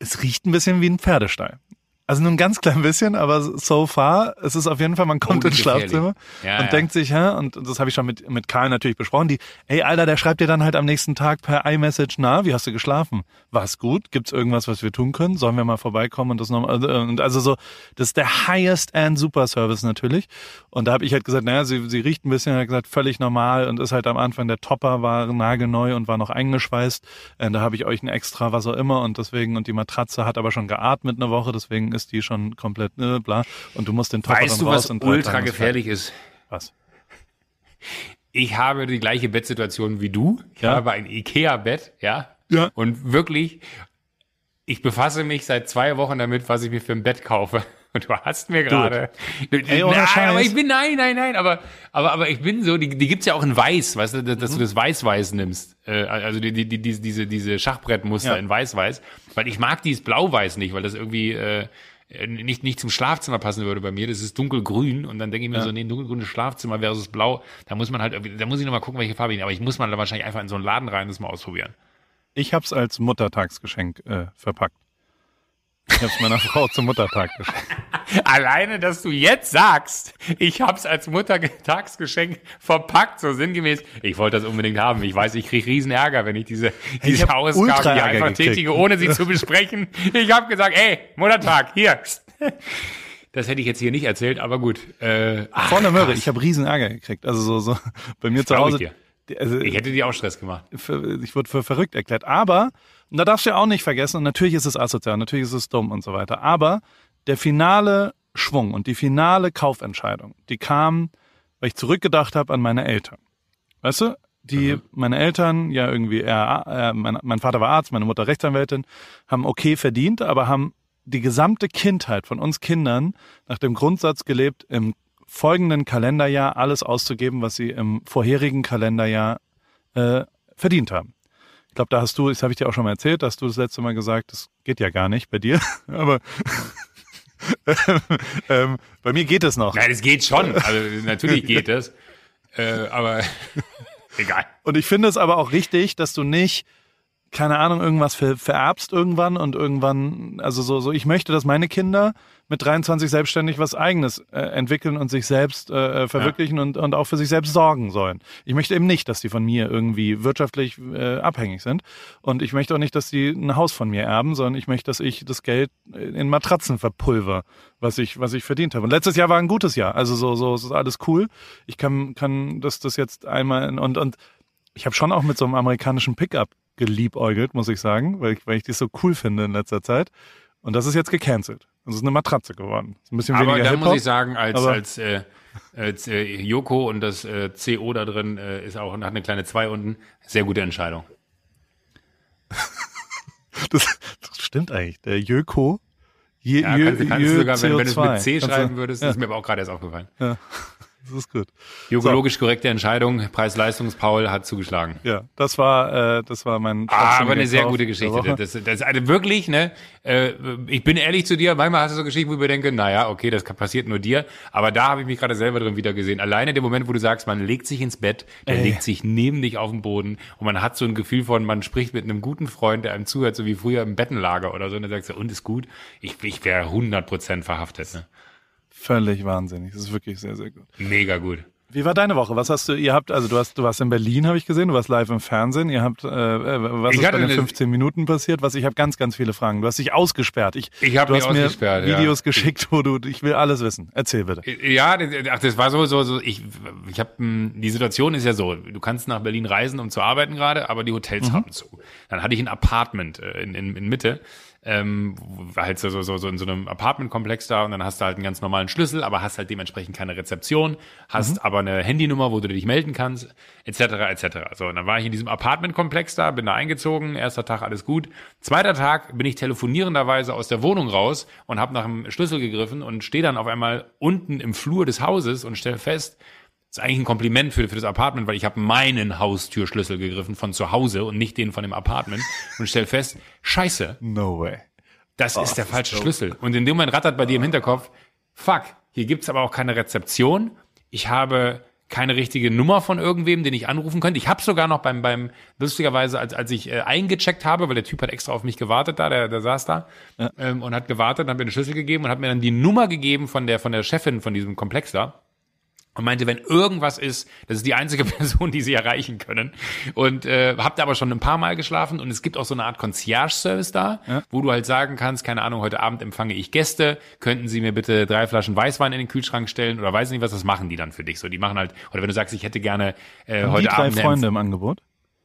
es riecht ein bisschen wie ein Pferdestall. Also nur ein ganz klein bisschen, aber so far, es ist auf jeden Fall, man kommt ins. Schlafzimmer Ja, und ja. denkt sich, hä, und das habe ich schon mit, mit Karl natürlich besprochen, die, ey Alter, der schreibt dir dann halt am nächsten Tag per iMessage, na, wie hast du geschlafen? War's gut? Gibt's irgendwas, was wir tun können? Sollen wir mal vorbeikommen und das nochmal, also, und also so, das ist der highest end Super Service natürlich. Und da habe ich halt gesagt, naja, sie, sie riecht ein bisschen, er hat gesagt, völlig normal und ist halt am Anfang, der Topper war nagelneu und war noch eingeschweißt. Äh, da habe ich euch ein extra, was auch immer und deswegen, und die Matratze hat aber schon geatmet eine Woche, deswegen ist die schon komplett, äh, bla. Und du musst den Topper Weißt dann du, raus was und ultra ist gefährlich ist? Was? Ich habe die gleiche Bettsituation wie du. Ich Ja. habe ein Ikea-Bett, ja. Ja. Und wirklich, ich befasse mich seit zwei Wochen damit, was ich mir für ein Bett kaufe. Und du hast mir gerade. Nein, aber ich bin, nein, nein, nein, aber, aber, aber ich bin so, die, die gibt's ja auch in Weiß, weißt du, dass, Mhm. du das Weiß-Weiß nimmst. Äh, also die, die, die, diese, diese, Schachbrettmuster Ja. in Weiß-Weiß. Weil ich mag dieses Blau-Weiß nicht, weil das irgendwie, äh, nicht, nicht zum Schlafzimmer passen würde bei mir. Das ist dunkelgrün und dann denke ich mir so, nee, dunkelgrünes Schlafzimmer versus blau. Da muss man halt, irgendwie- da muss ich nochmal gucken, welche Farbe ich nehme. Aber ich muss mal da wahrscheinlich einfach in so einen Laden rein das mal ausprobieren. Ich hab's als Muttertagsgeschenk äh, verpackt. Ich hab's meiner Frau zum Muttertag geschenkt. Alleine, dass du jetzt sagst, ich hab's als Muttertagsgeschenk verpackt, so sinngemäß. Ich wollte das unbedingt haben. Ich weiß, ich krieg riesen Ärger, wenn ich diese, diese hab Ausgabe hier einfach gekriegt. tätige, ohne sie zu besprechen. Ich habe gesagt, ey, Muttertag, hier. Das hätte ich jetzt hier nicht erzählt, aber gut. Äh, ach, Voller Möhre. Ich habe riesen Ärger gekriegt. Also so, so bei mir zu glaub ich Hause. dir. Die- Also, ich hätte dir auch Stress gemacht. für, ich wurde für verrückt erklärt. Aber, und da darfst du ja auch nicht vergessen, und natürlich ist es asozial, natürlich ist es dumm und so weiter. Aber der finale Schwung und die finale Kaufentscheidung, die kam, weil ich zurückgedacht habe an meine Eltern. Weißt du? Die, meine Eltern, ja irgendwie, eher, äh, mein, mein Vater war Arzt, meine Mutter Rechtsanwältin, haben okay verdient, aber haben die gesamte Kindheit von uns Kindern nach dem Grundsatz gelebt, im folgenden Kalenderjahr alles auszugeben, was sie im vorherigen Kalenderjahr äh, verdient haben. Ich glaube, da hast du, das habe ich dir auch schon mal erzählt, dass du das letzte Mal gesagt, das geht ja gar nicht bei dir, aber ähm, bei mir geht es noch. Nein, es geht schon. Also natürlich geht es. Äh, aber egal. Und ich finde es aber auch richtig, dass du nicht, keine Ahnung, irgendwas ver vererbst irgendwann und irgendwann, also so, so, ich möchte, dass meine Kinder mit 23 selbstständig was Eigenes äh, entwickeln und sich selbst äh, verwirklichen und, und auch für sich selbst sorgen sollen. Ich möchte eben nicht, dass die von mir irgendwie wirtschaftlich äh, abhängig sind. Und ich möchte auch nicht, dass die ein Haus von mir erben, sondern ich möchte, dass ich das Geld in Matratzen verpulver, was ich, was ich verdient habe. Und letztes Jahr war ein gutes Jahr. Also so, so, es ist alles cool. Ich kann, kann das, das jetzt einmal und, und ich habe schon auch mit so einem amerikanischen Pickup geliebäugelt, muss ich sagen, weil ich, weil ich die so cool finde in letzter Zeit. Und das ist jetzt gecancelt. Das ist eine Matratze geworden. Ist ein bisschen Aber weniger da muss ich sagen, als, als, äh, als äh, Joko und das äh, CO da drin äh, ist auch, hat eine kleine 2 unten, sehr gute Entscheidung. das, das stimmt eigentlich. Der Jöko. Je, Ja, kannst, du- kannst du Jö sogar, wenn, wenn du es CO2. mit C Kannst du- schreiben würdest, ja, ist mir aber auch gerade erst aufgefallen. ja. Das ist gut. Ökologisch korrekte Entscheidung, Preis-Leistungs-Paul hat zugeschlagen. Ja, das war, äh, das war mein. Ah, aber eine sehr gute Geschichte. Das, das ist also wirklich, ne? Äh, ich bin ehrlich zu dir, manchmal hast du so Geschichten, wo ich mir denke, naja, okay, das passiert nur dir. Aber da habe ich mich gerade selber drin wieder gesehen. Alleine der Moment, wo du sagst, man legt sich ins Bett, der Ey. legt sich neben dich auf den Boden und man hat so ein Gefühl von, man spricht mit einem guten Freund, der einem zuhört, so wie früher im Bettenlager oder so. Und dann sagst du, und ist gut? Ich, ich wäre 100% verhaftet, ne? Völlig wahnsinnig. Das ist wirklich sehr, sehr gut. Mega gut. Wie war deine Woche? Was hast du, ihr habt, also du hast, du warst in Berlin, habe ich gesehen, du warst live im Fernsehen, ihr habt, äh, äh, was Ich ist bei den eine- 15 Minuten passiert? Was, ich habe ganz, ganz viele Fragen. Du hast dich ausgesperrt. Ich, Ich hab du mich hast mir ausgesperrt, ja. Videos geschickt, wo du, ich will alles wissen. Erzähl bitte. Ja, das- ach, das war so, so, so ich, ich habe, die Situation ist ja so, du kannst nach Berlin reisen, um zu arbeiten gerade, aber die Hotels haben zu. Dann hatte ich ein Apartment äh, in, in, in Mitte ähm, halt so, so, so, so in so einem Apartmentkomplex da und dann hast du halt einen ganz normalen Schlüssel, aber hast halt dementsprechend keine Rezeption, hast mhm. aber eine Handynummer, wo du dich melden kannst, etc. etc. So, und dann war ich in diesem Apartmentkomplex da, bin da eingezogen, erster Tag alles gut. Zweiter Tag bin ich telefonierenderweise aus der Wohnung raus und habe nach dem Schlüssel gegriffen und stehe dann auf einmal unten im Flur des Hauses und stelle fest, das ist eigentlich ein Kompliment für, für das Apartment, weil ich habe meinen Haustürschlüssel gegriffen von zu Hause und nicht den von dem Apartment und stell fest, scheiße. No way. Das oh, ist der falsche ist Schlüssel. Und in dem Moment rattert bei dir im Hinterkopf, fuck, hier gibt's aber auch keine Rezeption. Ich habe keine richtige Nummer von irgendwem, den ich anrufen könnte. Ich habe sogar noch beim, beim lustigerweise, als, als ich äh, eingecheckt habe, weil der Typ hat extra auf mich gewartet da, der, der saß da ja. ähm, und hat gewartet, hat mir eine Schlüssel gegeben und hat mir dann die Nummer gegeben von der, von der Chefin von diesem Komplex da und meinte, wenn irgendwas ist, das ist die einzige Person, die sie erreichen können. Und äh, habt aber schon ein paar Mal geschlafen und es gibt auch so eine Art Concierge-Service da, ja. wo du halt sagen kannst, keine Ahnung, heute Abend empfange ich Gäste, könnten Sie mir bitte drei Flaschen Weißwein in den Kühlschrank stellen oder weiß nicht was, das machen die dann für dich. So, die machen halt, oder wenn du sagst, ich hätte gerne äh, heute die drei Abend. Freunde im Angebot?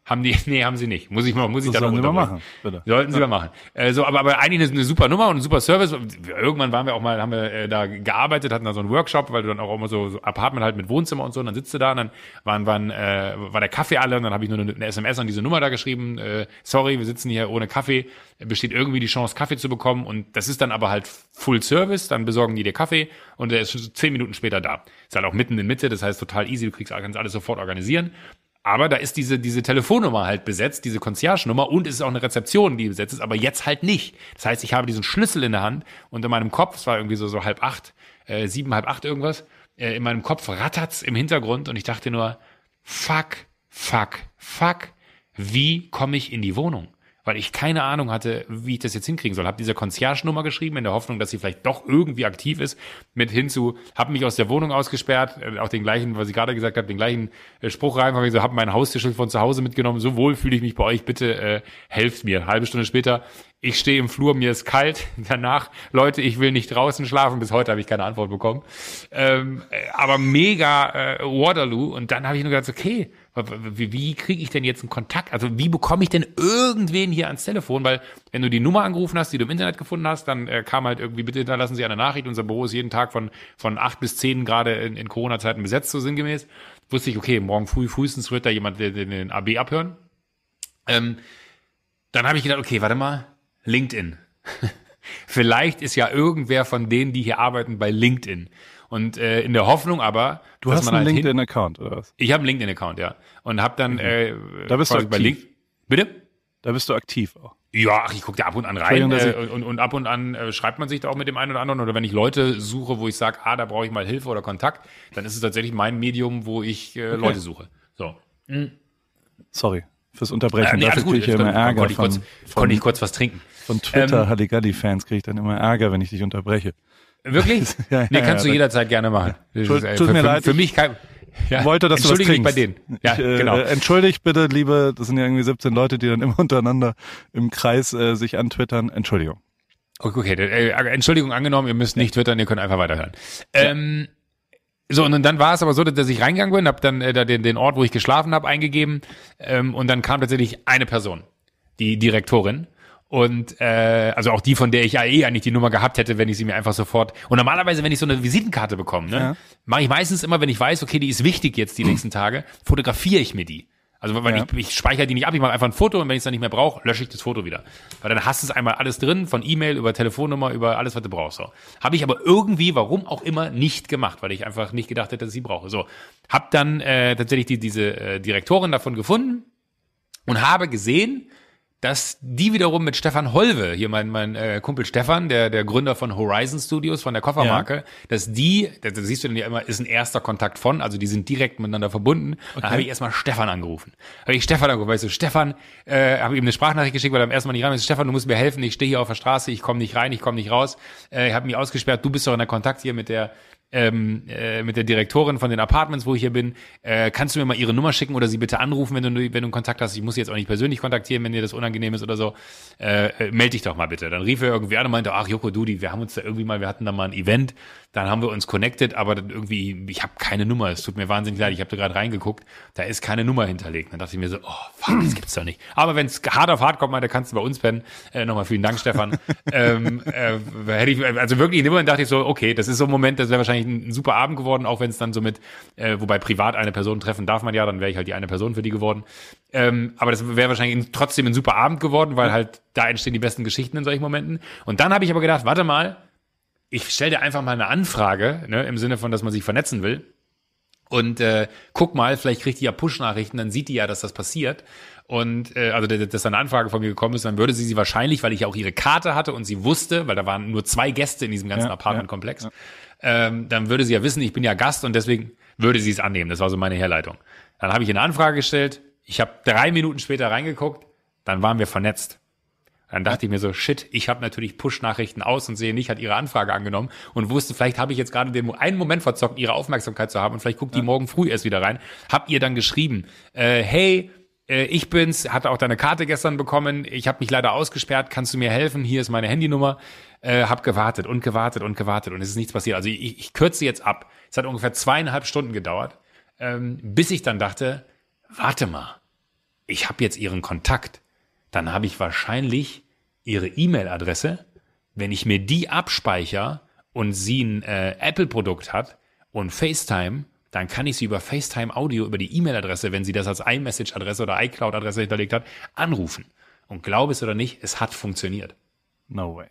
Haben die, nee, haben sie nicht. Muss ich mal, muss ich das da noch mal machen, bitte. Sollten sie ja. mal machen. Äh, so, aber, aber eigentlich eine, eine super Nummer und ein super Service. Irgendwann waren wir auch mal, haben wir äh, da gearbeitet, hatten da so einen Workshop, weil du dann auch immer so, so Apartment halt mit Wohnzimmer und so, und dann sitzt du da und dann waren, waren, äh, war der Kaffee alle und dann habe ich nur eine, eine, SMS an diese Nummer da geschrieben, äh, sorry, wir sitzen hier ohne Kaffee, besteht irgendwie die Chance, Kaffee zu bekommen und das ist dann aber halt Full Service, dann besorgen die dir Kaffee und der ist zehn Minuten später da. Ist halt auch mitten in Mitte, das heißt total easy, du kriegst kannst alles sofort organisieren aber da ist diese, diese Telefonnummer halt besetzt, diese Concierge-Nummer und es ist auch eine Rezeption, die besetzt ist, aber jetzt halt nicht. Das heißt, ich habe diesen Schlüssel in der Hand und in meinem Kopf, es war irgendwie so, so halb acht, äh, sieben, halb acht irgendwas, äh, in meinem Kopf rattert's im Hintergrund und ich dachte nur, fuck, fuck, fuck, wie komme ich in die Wohnung? Weil ich keine Ahnung hatte, wie ich das jetzt hinkriegen soll. Habe diese Concierge-Nummer geschrieben in der Hoffnung, dass sie vielleicht doch irgendwie aktiv ist. Mit hinzu, habe mich aus der Wohnung ausgesperrt, äh, auch den gleichen, was ich gerade gesagt habe, den gleichen äh, Spruch rein, ich so, habe mein Haustierschild von zu Hause mitgenommen. So wohl fühle ich mich bei euch. Bitte äh, helft mir. Halbe Stunde später, ich stehe im Flur, mir ist kalt. Danach, Leute, ich will nicht draußen schlafen. Bis heute habe ich keine Antwort bekommen. Ähm, äh, aber mega äh, Waterloo. Und dann habe ich nur gedacht, okay wie, wie kriege ich denn jetzt einen Kontakt? Also wie bekomme ich denn irgendwen hier ans Telefon? Weil wenn du die Nummer angerufen hast, die du im Internet gefunden hast, dann äh, kam halt irgendwie, bitte hinterlassen Sie eine Nachricht. Unser Büro ist jeden Tag von, von acht bis zehn gerade in, in Corona-Zeiten besetzt, so sinngemäß. Wusste ich, okay, morgen früh frühestens wird da jemand den, den AB abhören. Ähm, dann habe ich gedacht, okay, warte mal, LinkedIn. Vielleicht ist ja irgendwer von denen, die hier arbeiten, bei LinkedIn. Und äh, in der Hoffnung aber, du hast einen halt LinkedIn-Account oder was? Ich habe einen LinkedIn-Account, ja. Und habe dann mhm. äh, da bist du aktiv. bei Link Bitte? Da bist du aktiv auch. Ja, ach, ich gucke da ab und an rein äh, und, und ab und an äh, schreibt man sich da auch mit dem einen oder anderen. Oder wenn ich Leute suche, wo ich sage, ah, da brauche ich mal Hilfe oder Kontakt, dann ist es tatsächlich mein Medium, wo ich äh, okay. Leute suche. So. Mhm. Sorry fürs Unterbrechen. Äh, nee, Dafür kriege ich immer Ärger. Konnte ich, kurz, von, konnte ich kurz was trinken. Von Twitter ähm, Halligalli-Fans kriege ich dann immer Ärger, wenn ich dich unterbreche. Wirklich? ja, ja, nee, kannst ja, du jederzeit gerne machen. Tut, ist, tut mir für, leid. Für mich kein, ja, wollte, dass du was trinkst. bei denen. Ja, ich, äh, genau. Entschuldigt bitte, liebe, das sind ja irgendwie 17 Leute, die dann immer untereinander im Kreis äh, sich antwittern. Entschuldigung. Okay, okay. Äh, Entschuldigung angenommen, ihr müsst nicht twittern, ihr könnt einfach weiterhören. Ähm, so, und dann war es aber so, dass ich reingegangen bin, habe dann äh, den, den Ort, wo ich geschlafen habe, eingegeben ähm, und dann kam tatsächlich eine Person, die Direktorin. Und äh, also auch die, von der ich ja eh eigentlich die Nummer gehabt hätte, wenn ich sie mir einfach sofort. Und normalerweise, wenn ich so eine Visitenkarte bekomme, ne, ja. mache ich meistens immer, wenn ich weiß, okay, die ist wichtig jetzt die nächsten Tage, fotografiere ich mir die. Also weil ja. ich, ich speichere die nicht ab, ich mache einfach ein Foto und wenn ich es dann nicht mehr brauche, lösche ich das Foto wieder. Weil dann hast du es einmal alles drin, von E-Mail über Telefonnummer, über alles, was du brauchst. So. Habe ich aber irgendwie, warum auch immer, nicht gemacht, weil ich einfach nicht gedacht hätte, dass ich sie brauche. So, hab dann äh, tatsächlich die, diese äh, Direktorin davon gefunden und habe gesehen, dass die wiederum mit Stefan Holve, hier mein, mein äh, Kumpel Stefan, der, der Gründer von Horizon Studios, von der Koffermarke, ja. dass die, da siehst du dann ja immer, ist ein erster Kontakt von, also die sind direkt miteinander verbunden. Okay. Dann habe ich erstmal Stefan angerufen. Habe ich Stefan angerufen, weißt du, Stefan, äh, habe ihm eine Sprachnachricht geschickt, weil er am ersten Mal nicht rein ist. Stefan, du musst mir helfen, ich stehe hier auf der Straße, ich komme nicht rein, ich komme nicht raus. Äh, ich habe mich ausgesperrt, du bist doch in der Kontakt hier mit der ähm, äh, mit der Direktorin von den Apartments, wo ich hier bin, äh, kannst du mir mal ihre Nummer schicken oder sie bitte anrufen, wenn du, wenn du Kontakt hast. Ich muss sie jetzt auch nicht persönlich kontaktieren, wenn dir das unangenehm ist oder so. Äh, äh, melde dich doch mal bitte. Dann rief er irgendwie an und meinte, ach Joko, du, die, wir haben uns da irgendwie mal, wir hatten da mal ein Event, Dann haben wir uns connected, aber irgendwie, ich habe keine Nummer. Es tut mir wahnsinnig leid. Ich habe da gerade reingeguckt, da ist keine Nummer hinterlegt. Dann dachte ich mir so, oh fuck, das gibt's doch nicht. Aber wenn es hart auf hart kommt, mal, da kannst du bei uns pennen. Äh, Nochmal vielen Dank, Stefan. ähm, äh, hätte ich, also wirklich in dem Moment dachte ich so, okay, das ist so ein Moment, das wäre wahrscheinlich ein, ein, super Abend geworden, auch wenn es dann so mit, äh, wobei privat eine Person treffen darf man ja, dann wäre ich halt die eine Person für die geworden. Ähm, aber das wäre wahrscheinlich trotzdem ein super Abend geworden, weil halt da entstehen die besten Geschichten in solchen Momenten. Und dann habe ich aber gedacht, warte mal, ich stelle dir einfach mal eine Anfrage, ne, im Sinne von, dass man sich vernetzen will. Und äh, guck mal, vielleicht kriegt die ja Push-Nachrichten, dann sieht die ja, dass das passiert. Und äh, also, dass eine Anfrage von mir gekommen ist, dann würde sie sie wahrscheinlich, weil ich ja auch ihre Karte hatte und sie wusste, weil da waren nur zwei Gäste in diesem ganzen ja, Apartmentkomplex, ja, ja. ähm, dann würde sie ja wissen, ich bin ja Gast und deswegen würde sie es annehmen. Das war so meine Herleitung. Dann habe ich eine Anfrage gestellt. Ich habe drei Minuten später reingeguckt, dann waren wir vernetzt. Dann dachte ich mir so, shit, ich habe natürlich Push-Nachrichten aus und sehe nicht, hat ihre Anfrage angenommen und wusste, vielleicht habe ich jetzt gerade den einen Moment verzockt, ihre Aufmerksamkeit zu haben und vielleicht guckt die morgen früh erst wieder rein. Hab ihr dann geschrieben, äh, hey, äh, ich bin's, hatte auch deine Karte gestern bekommen, ich habe mich leider ausgesperrt, kannst du mir helfen? Hier ist meine Handynummer. Äh, hab gewartet und gewartet und gewartet und es ist nichts passiert. Also ich, ich kürze jetzt ab. Es hat ungefähr zweieinhalb Stunden gedauert, ähm, bis ich dann dachte, warte mal, ich habe jetzt ihren Kontakt. Dann habe ich wahrscheinlich ihre E-Mail-Adresse, wenn ich mir die abspeichere und sie ein äh, Apple-Produkt hat und FaceTime, dann kann ich sie über FaceTime Audio, über die E-Mail-Adresse, wenn sie das als iMessage-Adresse oder iCloud-Adresse hinterlegt hat, anrufen. Und glaube es oder nicht, es hat funktioniert. No way.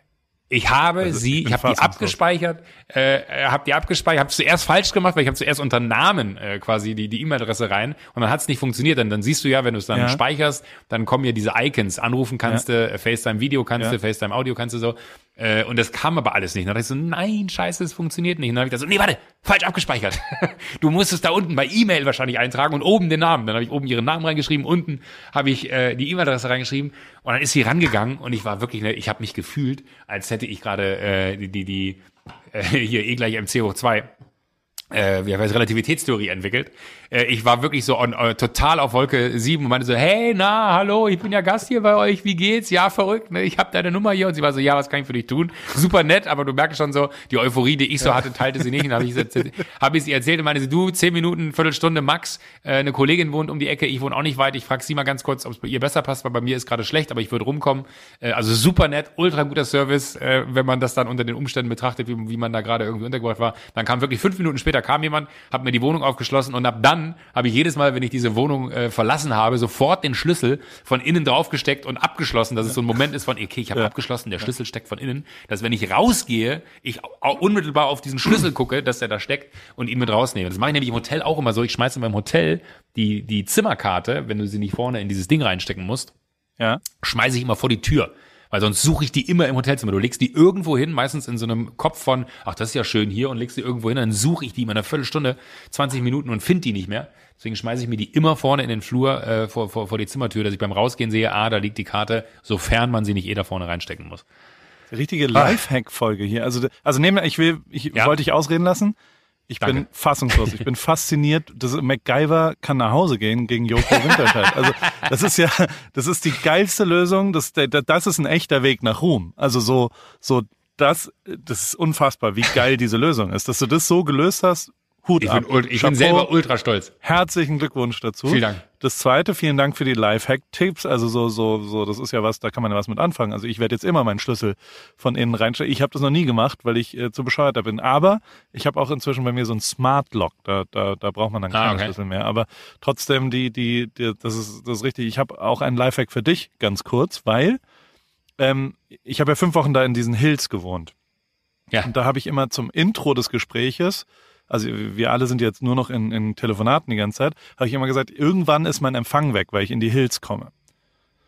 Ich habe also, sie, ich, ich habe die abgespeichert, äh, äh habe die abgespeichert, habe zuerst falsch gemacht, weil ich habe zuerst unter Namen äh, quasi die die E-Mail-Adresse rein und dann hat es nicht funktioniert. Dann, dann siehst du ja, wenn du es dann ja. speicherst, dann kommen ja diese Icons, anrufen kannst ja. du, äh, FaceTime Video kannst ja. du, FaceTime Audio kannst du so. Äh, und das kam aber alles nicht. Und dann dachte ich so, nein, scheiße, es funktioniert nicht. Und dann habe ich gesagt, so, nee, warte, falsch abgespeichert. du musst es da unten bei E-Mail wahrscheinlich eintragen und oben den Namen. Dann habe ich oben ihren Namen reingeschrieben, unten habe ich äh, die E-Mail-Adresse reingeschrieben. Und dann ist sie rangegangen und ich war wirklich, ne, ich habe mich gefühlt, als hätte ich gerade äh, die, die, die äh, hier E gleich MC hoch zwei äh, wie heißt Relativitätstheorie entwickelt. Äh, ich war wirklich so on, äh, total auf Wolke 7 und meinte so, hey, na, hallo, ich bin ja Gast hier bei euch, wie geht's? Ja, verrückt, ne? ich habe deine Nummer hier. Und sie war so, ja, was kann ich für dich tun? Super nett, aber du merkst schon so, die Euphorie, die ich so hatte, teilte sie nicht. Und habe ich, hab ich sie erzählt und meinte sie, du, zehn Minuten, Viertelstunde max, äh, eine Kollegin wohnt um die Ecke, ich wohne auch nicht weit. Ich frage sie mal ganz kurz, ob es bei ihr besser passt, weil bei mir ist gerade schlecht, aber ich würde rumkommen. Äh, also super nett, ultra guter Service, äh, wenn man das dann unter den Umständen betrachtet, wie, wie man da gerade irgendwie untergebracht war. Dann kam wirklich fünf Minuten später kam jemand, hat mir die Wohnung aufgeschlossen und ab dann habe ich jedes Mal, wenn ich diese Wohnung äh, verlassen habe, sofort den Schlüssel von innen draufgesteckt und abgeschlossen, dass es so ein Moment ist von, okay, ich habe ja. abgeschlossen, der Schlüssel steckt von innen, dass wenn ich rausgehe, ich unmittelbar auf diesen Schlüssel gucke, dass der da steckt und ihn mit rausnehme. Das mache ich nämlich im Hotel auch immer so. Ich schmeiße in meinem Hotel die, die Zimmerkarte, wenn du sie nicht vorne in dieses Ding reinstecken musst, ja. schmeiße ich immer vor die Tür. Weil sonst suche ich die immer im Hotelzimmer. Du legst die irgendwo hin, meistens in so einem Kopf von, ach, das ist ja schön hier und legst die irgendwo hin, dann suche ich die in einer Viertelstunde, 20 Minuten und finde die nicht mehr. Deswegen schmeiße ich mir die immer vorne in den Flur äh, vor, vor, vor die Zimmertür, dass ich beim Rausgehen sehe, ah, da liegt die Karte, sofern man sie nicht eh da vorne reinstecken muss. Richtige Lifehack-Folge hier. Also, also nehmen ich will, ich ja. wollte dich ausreden lassen. Ich Danke. bin fassungslos. Ich bin fasziniert. Das MacGyver kann nach Hause gehen gegen Joko Winterscheid. Also das ist ja, das ist die geilste Lösung. Das, das ist ein echter Weg nach Ruhm. Also so, so das, das ist unfassbar, wie geil diese Lösung ist, dass du das so gelöst hast. Hut ich ab. Bin, ich Chapeau. bin selber ultra stolz. Herzlichen Glückwunsch dazu. Vielen Dank. Das zweite, vielen Dank für die Lifehack-Tipps. Also so, so, so, das ist ja was, da kann man ja was mit anfangen. Also ich werde jetzt immer meinen Schlüssel von innen reinstellen. Ich habe das noch nie gemacht, weil ich äh, zu bescheuert bin. Aber ich habe auch inzwischen bei mir so ein Smart Lock. Da, da, da braucht man dann keinen ah, okay. Schlüssel mehr. Aber trotzdem, die, die, die, das ist, das ist richtig. Ich habe auch einen Lifehack für dich, ganz kurz, weil ähm, ich habe ja fünf Wochen da in diesen Hills gewohnt. Ja. Und da habe ich immer zum Intro des Gespräches also wir alle sind jetzt nur noch in, in Telefonaten die ganze Zeit, habe ich immer gesagt, irgendwann ist mein Empfang weg, weil ich in die Hills komme.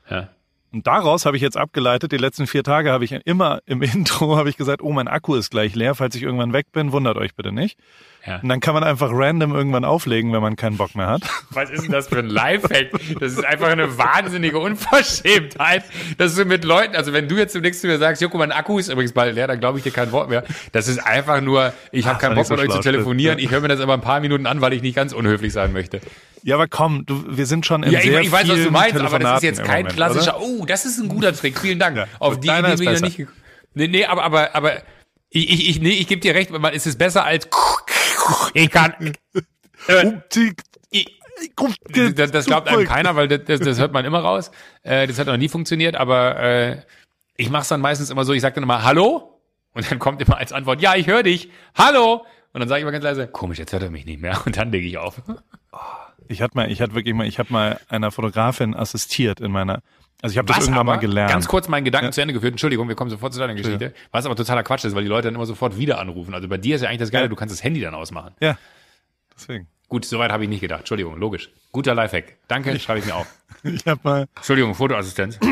Ja. Und daraus habe ich jetzt abgeleitet, die letzten vier Tage habe ich immer im Intro habe ich gesagt, oh, mein Akku ist gleich leer, falls ich irgendwann weg bin, wundert euch bitte nicht. Ja. Und dann kann man einfach random irgendwann auflegen, wenn man keinen Bock mehr hat. Was ist denn das für ein Lifehack? Das ist einfach eine wahnsinnige Unverschämtheit, dass du mit Leuten, also wenn du jetzt zunächst zu mir sagst, Joko, mein Akku ist übrigens bald leer, dann glaube ich dir kein Wort mehr. Das ist einfach nur, ich habe keinen Bock mit so euch zu telefonieren, ich höre mir das aber ein paar Minuten an, weil ich nicht ganz unhöflich sein möchte. Ja, aber komm, du, wir sind schon in ja, sehr ich, ich weiß, was du meinst, aber das ist jetzt kein Moment, klassischer, oder? oh, das ist ein guter Trick, vielen Dank. Ja. Auf die Idee bin ich noch nicht Nee, nee, aber, aber, aber Ich, ich, ich, nee, ich gebe dir recht, man ist es besser als ich kann. Äh, das, das glaubt einem keiner, weil das, das hört man immer raus. Äh, das hat noch nie funktioniert, aber äh, ich mache es dann meistens immer so, ich sage dann immer Hallo und dann kommt immer als Antwort, ja, ich höre dich, Hallo. Und dann sage ich immer ganz leise, komisch, jetzt hört er mich nicht mehr und dann lege ich auf. Ich hatte mal, ich hatte wirklich mal, ich habe mal einer Fotografin assistiert in meiner also ich habe das irgendwann mal gelernt. Ganz kurz meinen Gedanken ja. zu Ende geführt. Entschuldigung, wir kommen sofort zu deiner Geschichte. Ja. Was aber totaler Quatsch ist, weil die Leute dann immer sofort wieder anrufen. Also bei dir ist ja eigentlich das Geile, ja. du kannst das Handy dann ausmachen. Ja, deswegen. Gut, soweit habe ich nicht gedacht. Entschuldigung, logisch. Guter Lifehack. Danke, schreibe ich mir auf. ich habe mal. Entschuldigung, Fotoassistenz.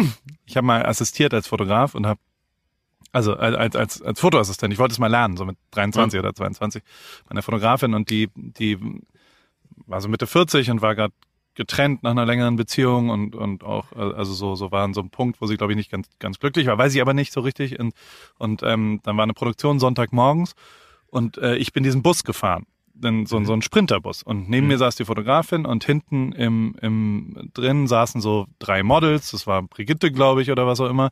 Ich habe mal assistiert als Fotograf und habe also als, als, als Fotoassistent. Ich wollte es mal lernen, so mit 23 oder 22. Meine Fotografin und die, die war so Mitte 40 und war gerade getrennt nach einer längeren Beziehung und, und auch, also so, so war an so einem Punkt, wo sie, glaube ich, nicht ganz, ganz glücklich war, weiß ich aber nicht so richtig. Und, und ähm, dann war eine Produktion Sonntagmorgens und äh, ich bin diesen Bus gefahren dann so, so ein Sprinterbus. Und neben mhm. mir saß die Fotografin und hinten im, im drin saßen so drei Models, das war Brigitte, glaube ich, oder was auch immer,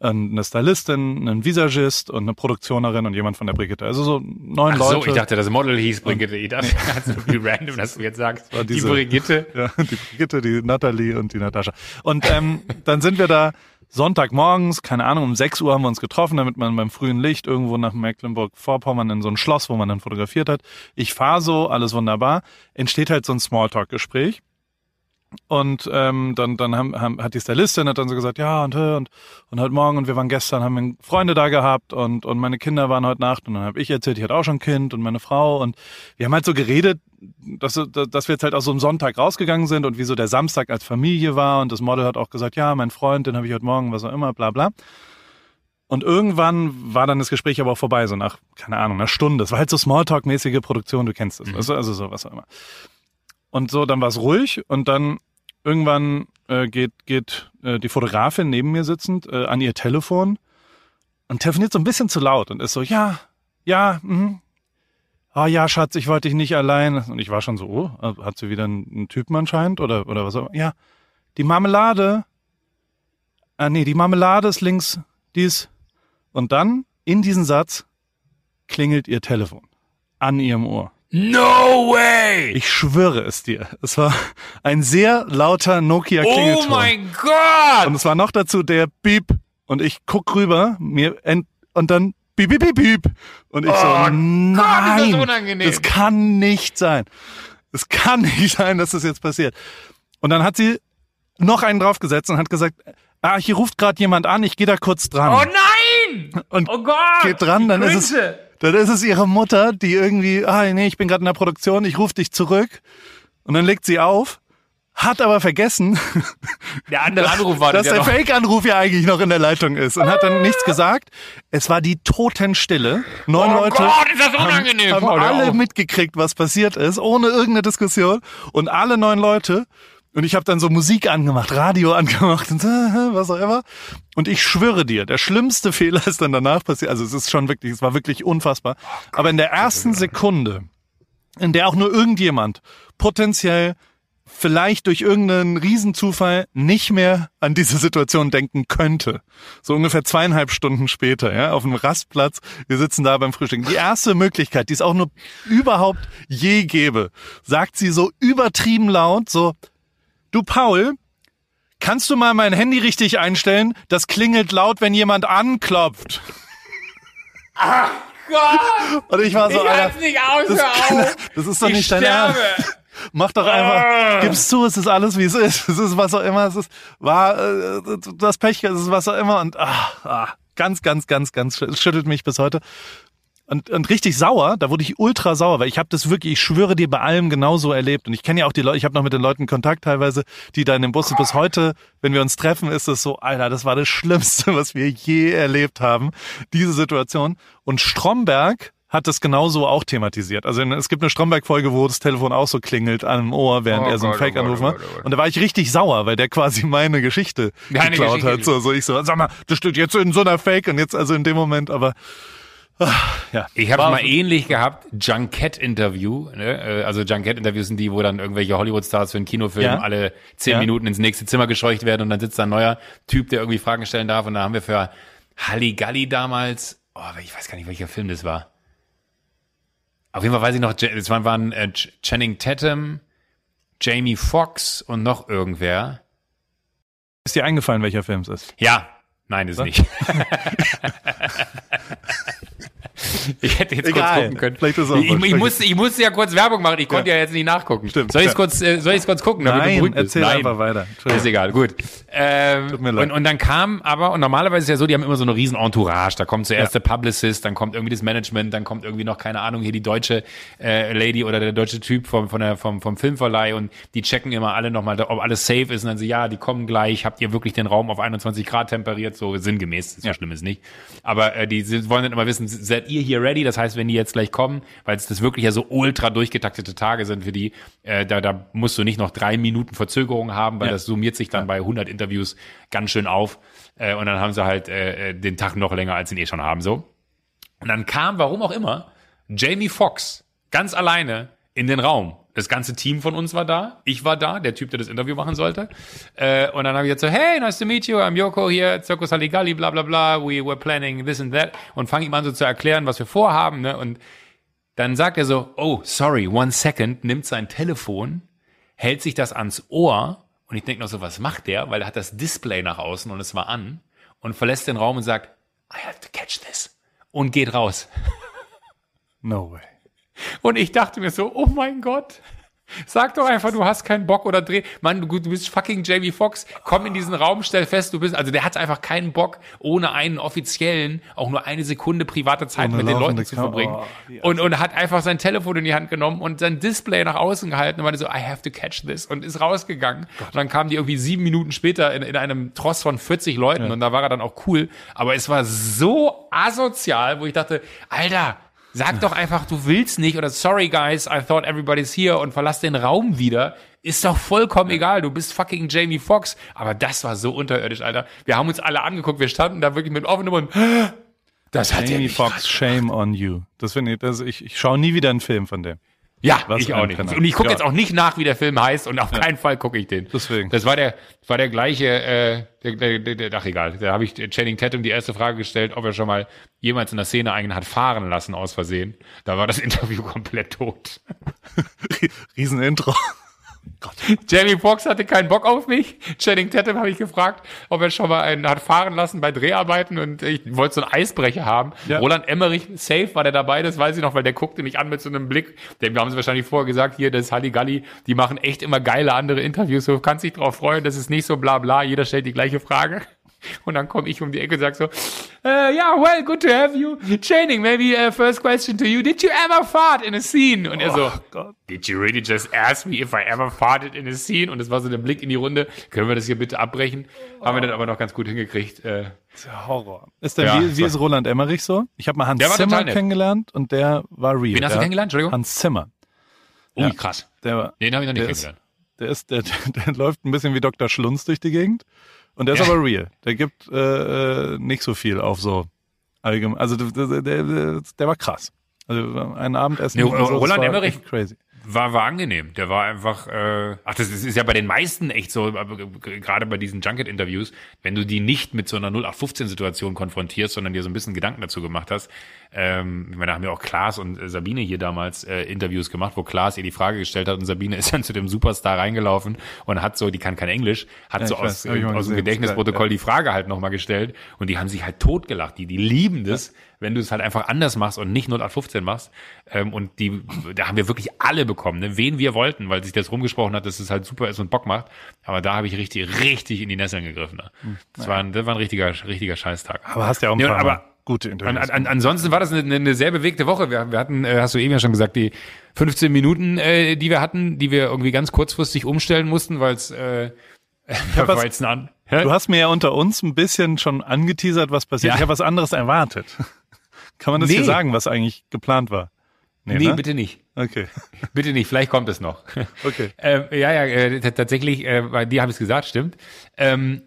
eine Stylistin, ein Visagist und eine Produktionerin und jemand von der Brigitte. Also so neun Ach Leute. So, ich dachte, das Model hieß Brigitte. Ich dachte, nee. so wie random, dass du jetzt sagst. Diese, die Brigitte. Ja, die Brigitte, die Natalie und die Natascha. Und ähm, dann sind wir da Sonntagmorgens, keine Ahnung, um 6 Uhr haben wir uns getroffen, damit man beim frühen Licht irgendwo nach Mecklenburg-Vorpommern in so ein Schloss, wo man dann fotografiert hat. Ich fahre so, alles wunderbar. Entsteht halt so ein Smalltalk-Gespräch. Und ähm, dann, dann haben, haben, hat die Stylistin hat dann so gesagt, ja und und und heute Morgen und wir waren gestern, haben wir Freunde da gehabt und und meine Kinder waren heute Nacht und dann habe ich erzählt, ich hatte auch schon ein Kind und meine Frau und wir haben halt so geredet, dass, dass wir jetzt halt auch so am Sonntag rausgegangen sind und wie so der Samstag als Familie war und das Model hat auch gesagt, ja mein Freund, den habe ich heute Morgen, was auch immer, bla bla. Und irgendwann war dann das Gespräch aber auch vorbei, so nach, keine Ahnung, einer Stunde. Es war halt so Smalltalk-mäßige Produktion, du kennst es. Mhm. Also, also so, was auch immer. Und so, dann war es ruhig und dann irgendwann äh, geht, geht äh, die Fotografin neben mir sitzend äh, an ihr Telefon und telefoniert so ein bisschen zu laut und ist so, ja, ja, mhm. Ah ja, Schatz, ich wollte dich nicht allein. Und ich war schon so, oh, äh, hat sie wieder einen, einen Typen anscheinend oder, oder was auch immer. Ja, die Marmelade. Ah nee, die Marmelade ist links, die ist. Und dann, in diesem Satz, klingelt ihr Telefon an ihrem Ohr. No way! Ich schwöre es dir. Es war ein sehr lauter Nokia-Klingelton. Oh mein Gott! Und es war noch dazu der Beep. Und ich guck rüber, mir und dann Beep, beep, beep, beep. Und ich oh so, nein, Gott, das, unangenehm. das kann nicht sein. Es kann nicht sein, dass das jetzt passiert. Und dann hat sie noch einen draufgesetzt und hat gesagt, ah, hier ruft gerade jemand an, ich gehe da kurz dran. Oh nein! Und oh Gott! Geht dran, dann ist es dann ist es ihre Mutter, die irgendwie, ah nee, ich bin gerade in der Produktion, ich rufe dich zurück. Und dann legt sie auf, hat aber vergessen, der andere Anruf war dass der Fake-Anruf ja eigentlich noch in der Leitung ist und hat dann nichts gesagt. Es war die Totenstille. Neun oh Leute Gott, ist das unangenehm. haben, haben alle mitgekriegt, was passiert ist, ohne irgendeine Diskussion. Und alle neun Leute und ich habe dann so Musik angemacht, Radio angemacht und was auch immer. Und ich schwöre dir, der schlimmste Fehler ist dann danach passiert. Also es ist schon wirklich, es war wirklich unfassbar. Aber in der ersten Sekunde, in der auch nur irgendjemand potenziell vielleicht durch irgendeinen Riesenzufall nicht mehr an diese Situation denken könnte. So ungefähr zweieinhalb Stunden später, ja, auf einem Rastplatz. Wir sitzen da beim Frühstück. Die erste Möglichkeit, die es auch nur überhaupt je gäbe, sagt sie so übertrieben laut, so, Du Paul, kannst du mal mein Handy richtig einstellen? Das klingelt laut, wenn jemand anklopft. Ach Gott! Und ich war so, ich Alter, nicht aus, das, kann, das ist doch ich nicht dein Ernst. Mach doch einfach, ah. gib's zu, es ist alles wie es ist. Es ist was auch immer, es ist, war, äh, das Pech, es ist was auch immer und ah, ah, ganz, ganz, ganz, ganz, schüttelt mich bis heute und, und richtig sauer, da wurde ich ultra sauer, weil ich habe das wirklich, ich schwöre dir, bei allem genauso erlebt. Und ich kenne ja auch die Leute, ich habe noch mit den Leuten Kontakt teilweise, die da in dem Bus sind. Bis heute, wenn wir uns treffen, ist es so, Alter, das war das Schlimmste, was wir je erlebt haben, diese Situation. Und Stromberg hat das genauso auch thematisiert. Also es gibt eine Stromberg-Folge, wo das Telefon auch so klingelt an dem Ohr, während oh er so einen Fake-Anruf macht. Und da war ich richtig sauer, weil der quasi meine Geschichte Deine geklaut Geschichte hat. So, so ich so, sag mal, das steht jetzt in so einer Fake und jetzt also in dem Moment, aber ja. Ich habe mal ähnlich gehabt, Junkett-Interview. Ne? Äh, also Junkett-Interviews sind die, wo dann irgendwelche Hollywood-Stars für einen Kinofilm ja. alle zehn ja. Minuten ins nächste Zimmer gescheucht werden und dann sitzt da ein neuer Typ, der irgendwie Fragen stellen darf. Und da haben wir für Halligalli damals oh, ich weiß gar nicht, welcher Film das war. Auf jeden Fall weiß ich noch, es waren, waren äh, Channing Tatum, Jamie Foxx und noch irgendwer. Ist dir eingefallen, welcher Film es ist? Ja, nein, ist Was? nicht. Ich hätte jetzt Egal. kurz gucken können. Vielleicht ist auch ich, ich, musste, ich musste ja kurz Werbung machen. Ich konnte ja, ja jetzt nicht nachgucken. Stimmt. Soll ich es kurz, äh, soll kurz gucken? Damit Nein, erzähl Nein. einfach weiter. Ist egal, gut. Ähm, Tut mir leid. Und, und dann kam aber, und normalerweise ist ja so, die haben immer so eine riesen Entourage. Da kommt zuerst ja. der Publicist, dann kommt irgendwie das Management, dann kommt irgendwie noch, keine Ahnung, hier die deutsche äh, Lady oder der deutsche Typ vom, von der, vom, vom Filmverleih und die checken immer alle nochmal, ob alles safe ist und dann so, ja, die kommen gleich, habt ihr wirklich den Raum auf 21 Grad temperiert, so sinngemäß, so ja. schlimm ist nicht. Aber äh, die wollen dann immer wissen, seid ihr hier ready? Das heißt, wenn die jetzt gleich kommen, weil es das wirklich ja so ultra durchgetaktete Tage sind für die, äh, da, da musst du nicht noch drei Minuten Verzögerung haben, weil ja. das summiert sich dann bei 100 Interviews ganz schön auf. Äh, und dann haben sie halt äh, äh, den Tag noch länger, als sie ihn eh schon haben, so. Und dann kam, warum auch immer, Jamie Foxx ganz alleine in den Raum. Das ganze Team von uns war da. Ich war da, der Typ, der das Interview machen sollte. Äh, und dann habe ich jetzt so, hey, nice to meet you, I'm Yoko hier, Circus Haligali, bla bla bla, we were planning this and that. Und fange ihm an so zu erklären, was wir vorhaben. Ne? Und dann sagt er so, oh, sorry, one second, nimmt sein Telefon, hält sich das ans Ohr. Und ich denke noch so, was macht der? Weil er hat das Display nach außen und es war an. Und verlässt den Raum und sagt, I have to catch this. Und geht raus. No way. Und ich dachte mir so, oh mein Gott. Sag doch einfach, du hast keinen Bock oder dreh. Mann, du, du bist fucking Jamie Foxx. Komm in diesen Raum, stell fest, du bist. Also der hat einfach keinen Bock, ohne einen offiziellen, auch nur eine Sekunde private Zeit ohne mit den Leuten zu verbringen. Oh, und, und hat einfach sein Telefon in die Hand genommen und sein Display nach außen gehalten und meinte so, I have to catch this und ist rausgegangen. Gott. Und dann kamen die irgendwie sieben Minuten später in, in einem Tross von 40 Leuten ja. und da war er dann auch cool. Aber es war so asozial, wo ich dachte, Alter, Sag doch einfach, du willst nicht oder sorry guys, I thought everybody's here und verlass den Raum wieder. Ist doch vollkommen egal, du bist fucking Jamie Foxx. Aber das war so unterirdisch, Alter. Wir haben uns alle angeguckt, wir standen da wirklich mit offenem Mund. Das hat Jamie Foxx, shame on you. Das finde ich, das, ich, ich schaue nie wieder einen Film von dem. Ja, Was ich auch nicht. Und ich gucke ja. jetzt auch nicht nach, wie der Film heißt und auf ja. keinen Fall gucke ich den. Deswegen. Das war der, war der gleiche, äh, der, der, der, der ach egal, da habe ich Channing Tatum die erste Frage gestellt, ob er schon mal jemals in der Szene einen hat fahren lassen aus Versehen. Da war das Interview komplett tot. Riesenintro. Gott. Jamie Foxx hatte keinen Bock auf mich. Channing Tatum habe ich gefragt, ob er schon mal einen hat fahren lassen bei Dreharbeiten und ich wollte so einen Eisbrecher haben. Ja. Roland Emmerich, safe war der dabei, das weiß ich noch, weil der guckte mich an mit so einem Blick. Denn wir haben es wahrscheinlich vorher gesagt, hier, das Halligalli, die machen echt immer geile andere Interviews. Du kannst dich drauf freuen, das ist nicht so bla bla, jeder stellt die gleiche Frage. Und dann komme ich um die Ecke und sag so, ja, uh, yeah, well, good to have you. Channing, maybe uh, first question to you. Did you ever fart in a scene? Und er so, oh, God. did you really just ask me if I ever farted in a scene? Und es war so der Blick in die Runde. Können wir das hier bitte abbrechen? Oh. Haben wir dann aber noch ganz gut hingekriegt. Äh, Horror. Ist denn, ja, wie, wie ist Roland Emmerich so? Ich habe mal Hans Zimmer kennengelernt und der war real. Wen hast du kennengelernt? Entschuldigung? Hans Zimmer. Oh, ja, krass. Der war, Den habe ich noch nicht kennengelernt. Ist, der, ist, der, der, der läuft ein bisschen wie Dr. Schlunz durch die Gegend. Und der ist aber real. Der gibt äh, äh, nicht so viel auf so allgemein. Also der, der, der war krass. Also ein Abendessen. Nee, so, Roland Emmerich crazy war, war angenehm. Der war einfach, äh, ach, das ist, ist ja bei den meisten echt so, gerade bei diesen Junket-Interviews, wenn du die nicht mit so einer 0815-Situation konfrontierst, sondern dir so ein bisschen Gedanken dazu gemacht hast. Ähm, ich meine, da haben wir auch Klaas und äh, Sabine hier damals äh, Interviews gemacht, wo Klaas ihr die Frage gestellt hat und Sabine ist dann zu dem Superstar reingelaufen und hat so, die kann kein Englisch, hat ja, so aus, weiß, äh, aus dem Gedächtnisprotokoll ja. die Frage halt nochmal gestellt und die haben sich halt totgelacht. Die, die lieben das. Ja wenn du es halt einfach anders machst und nicht 0815 machst. Ähm, und die, da haben wir wirklich alle bekommen, ne? wen wir wollten, weil sich das rumgesprochen hat, dass es halt super ist und Bock macht. Aber da habe ich richtig, richtig in die Nesseln gegriffen. Ne? Hm, das, war ein, das war ein richtiger, richtiger Scheißtag. Aber hast ja auch ein paar ja, aber, gute Interviews. An, an, ansonsten war das eine, eine sehr bewegte Woche. Wir, wir hatten, äh, hast du eben ja schon gesagt, die 15 Minuten, äh, die wir hatten, die wir irgendwie ganz kurzfristig umstellen mussten, weil es äh, es an. Du hast mir ja unter uns ein bisschen schon angeteasert, was passiert. Ja. Ich habe was anderes erwartet. Kann man das nee. hier sagen, was eigentlich geplant war? Nee, nee ne? bitte nicht. Okay. Bitte nicht, vielleicht kommt es noch. Okay. äh, ja, ja, äh, tatsächlich, äh, bei dir habe ich es gesagt, stimmt. Ähm,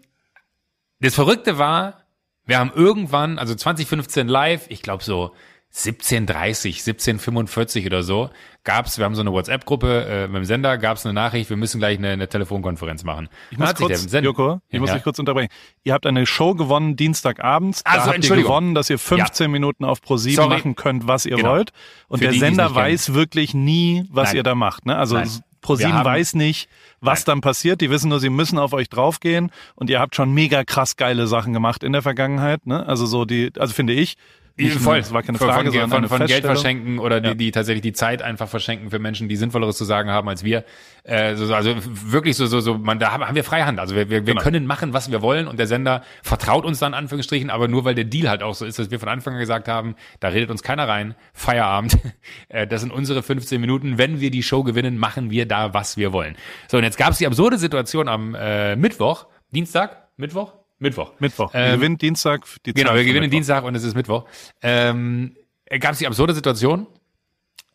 das Verrückte war, wir haben irgendwann, also 2015 live, ich glaube so 17.30, 17.45 oder so gab's, wir haben so eine WhatsApp-Gruppe äh, mit dem Sender, gab's eine Nachricht, wir müssen gleich eine, eine Telefonkonferenz machen. Ich muss kurz, Joko, ich ja. muss dich kurz unterbrechen. Ihr habt eine Show gewonnen Dienstagabends. Also, da habt ihr gewonnen, dass ihr 15 ja. Minuten auf Pro7 machen könnt, was ihr genau. wollt. Und Für der die, Sender weiß kennen. wirklich nie, was Nein. ihr da macht. Ne? Also Nein. ProSieben weiß nicht, was Nein. dann passiert. Die wissen nur, sie müssen auf euch draufgehen und ihr habt schon mega krass geile Sachen gemacht in der Vergangenheit. Ne? Also so die, also finde ich, Voll. Das war keine Frage, von, von, von Geld verschenken oder ja. die, die tatsächlich die Zeit einfach verschenken für Menschen, die Sinnvolleres zu sagen haben als wir. Äh, so, also wirklich so, so, so, man, da haben wir Freihand. Also wir, wir, wir genau. können machen, was wir wollen und der Sender vertraut uns dann Anführungsstrichen, aber nur weil der Deal halt auch so ist, dass wir von Anfang an gesagt haben, da redet uns keiner rein, Feierabend. äh, das sind unsere 15 Minuten. Wenn wir die Show gewinnen, machen wir da, was wir wollen. So, und jetzt gab es die absurde Situation am äh, Mittwoch, Dienstag, Mittwoch, Mittwoch. Mittwoch. Wir ähm, gewinnen Dienstag. Die genau, wir gewinnen Mittwoch. Dienstag und es ist Mittwoch. Ähm, Gab es die absurde Situation,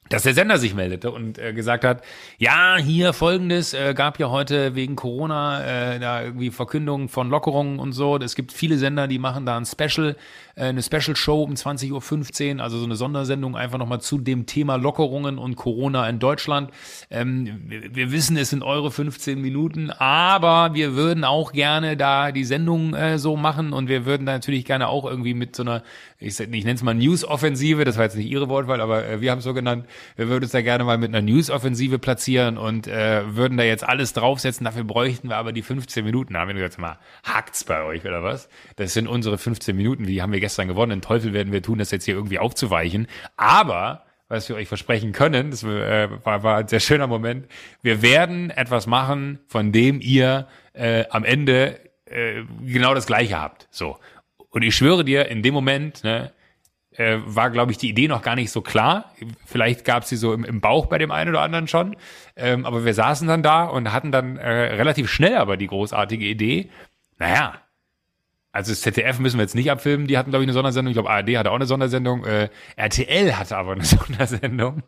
dass der Sender sich meldete und äh, gesagt hat, ja, hier folgendes, äh, gab ja heute wegen Corona äh, da irgendwie Verkündungen von Lockerungen und so. Es gibt viele Sender, die machen da ein Special, äh, eine Special Show um 20.15 Uhr, also so eine Sondersendung einfach nochmal zu dem Thema Lockerungen und Corona in Deutschland. Ähm, wir, wissen, es sind eure 15 Minuten, aber wir würden auch gerne da die Sendung äh, so machen und wir würden da natürlich gerne auch irgendwie mit so einer, ich, ich nenne es mal News-Offensive, das war jetzt nicht Ihre Wortwahl, aber äh, wir haben es so genannt, wir würden uns da gerne mal mit einer News-Offensive platzieren und äh, würden da jetzt alles draufsetzen. Dafür bräuchten wir aber die 15 Minuten. Da haben wir gesagt, mal, hakt's bei euch oder was? Das sind unsere 15 Minuten, die haben wir gestern gewonnen. Den Teufel werden wir tun, das jetzt hier irgendwie aufzuweichen. Aber was wir euch versprechen können, das äh, war, war ein sehr schöner Moment. Wir werden etwas machen, von dem ihr äh, am Ende äh, genau das Gleiche habt. So. Und ich schwöre dir, in dem Moment, ne, äh, war, glaube ich, die Idee noch gar nicht so klar. Vielleicht gab es sie so im, im, Bauch bei dem einen oder anderen schon. Ähm, aber wir saßen dann da und hatten dann äh, relativ schnell aber die großartige Idee, naja, also das ZDF müssen wir jetzt nicht abfilmen, die hatten, glaube ich, eine Sondersendung. Ich glaube, ARD hatte auch eine Sondersendung. Äh, RTL hatte aber eine Sondersendung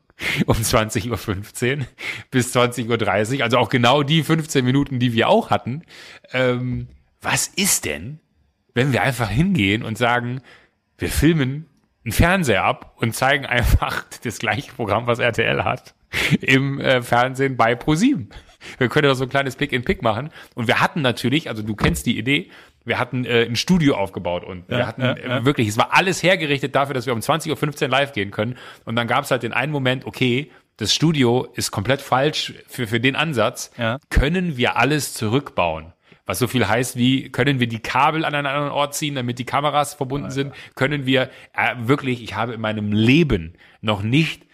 um 20.15 Uhr bis 20.30 Uhr. Also auch genau die 15 Minuten, die wir auch hatten. Ähm, was ist denn, wenn wir einfach hingehen und sagen, wir filmen einen Fernseher ab und zeigen einfach das gleiche Programm, was RTL hat, im äh, Fernsehen bei ProSieben. Wir können doch so ein kleines Pick-in-Pick machen. Und wir hatten natürlich, also du kennst die Idee, wir hatten äh, ein Studio aufgebaut und ja, wir hatten ja, ja. wirklich, es war alles hergerichtet dafür, dass wir um 20.15 Uhr live gehen können. Und dann gab es halt den einen Moment, okay, das Studio ist komplett falsch für, für den Ansatz. Können wir alles zurückbauen? Was so viel heißt wie, können wir die Kabel an einen anderen Ort ziehen, damit die Kameras verbunden sind? Können wir äh, wirklich, ich habe in meinem Leben noch nicht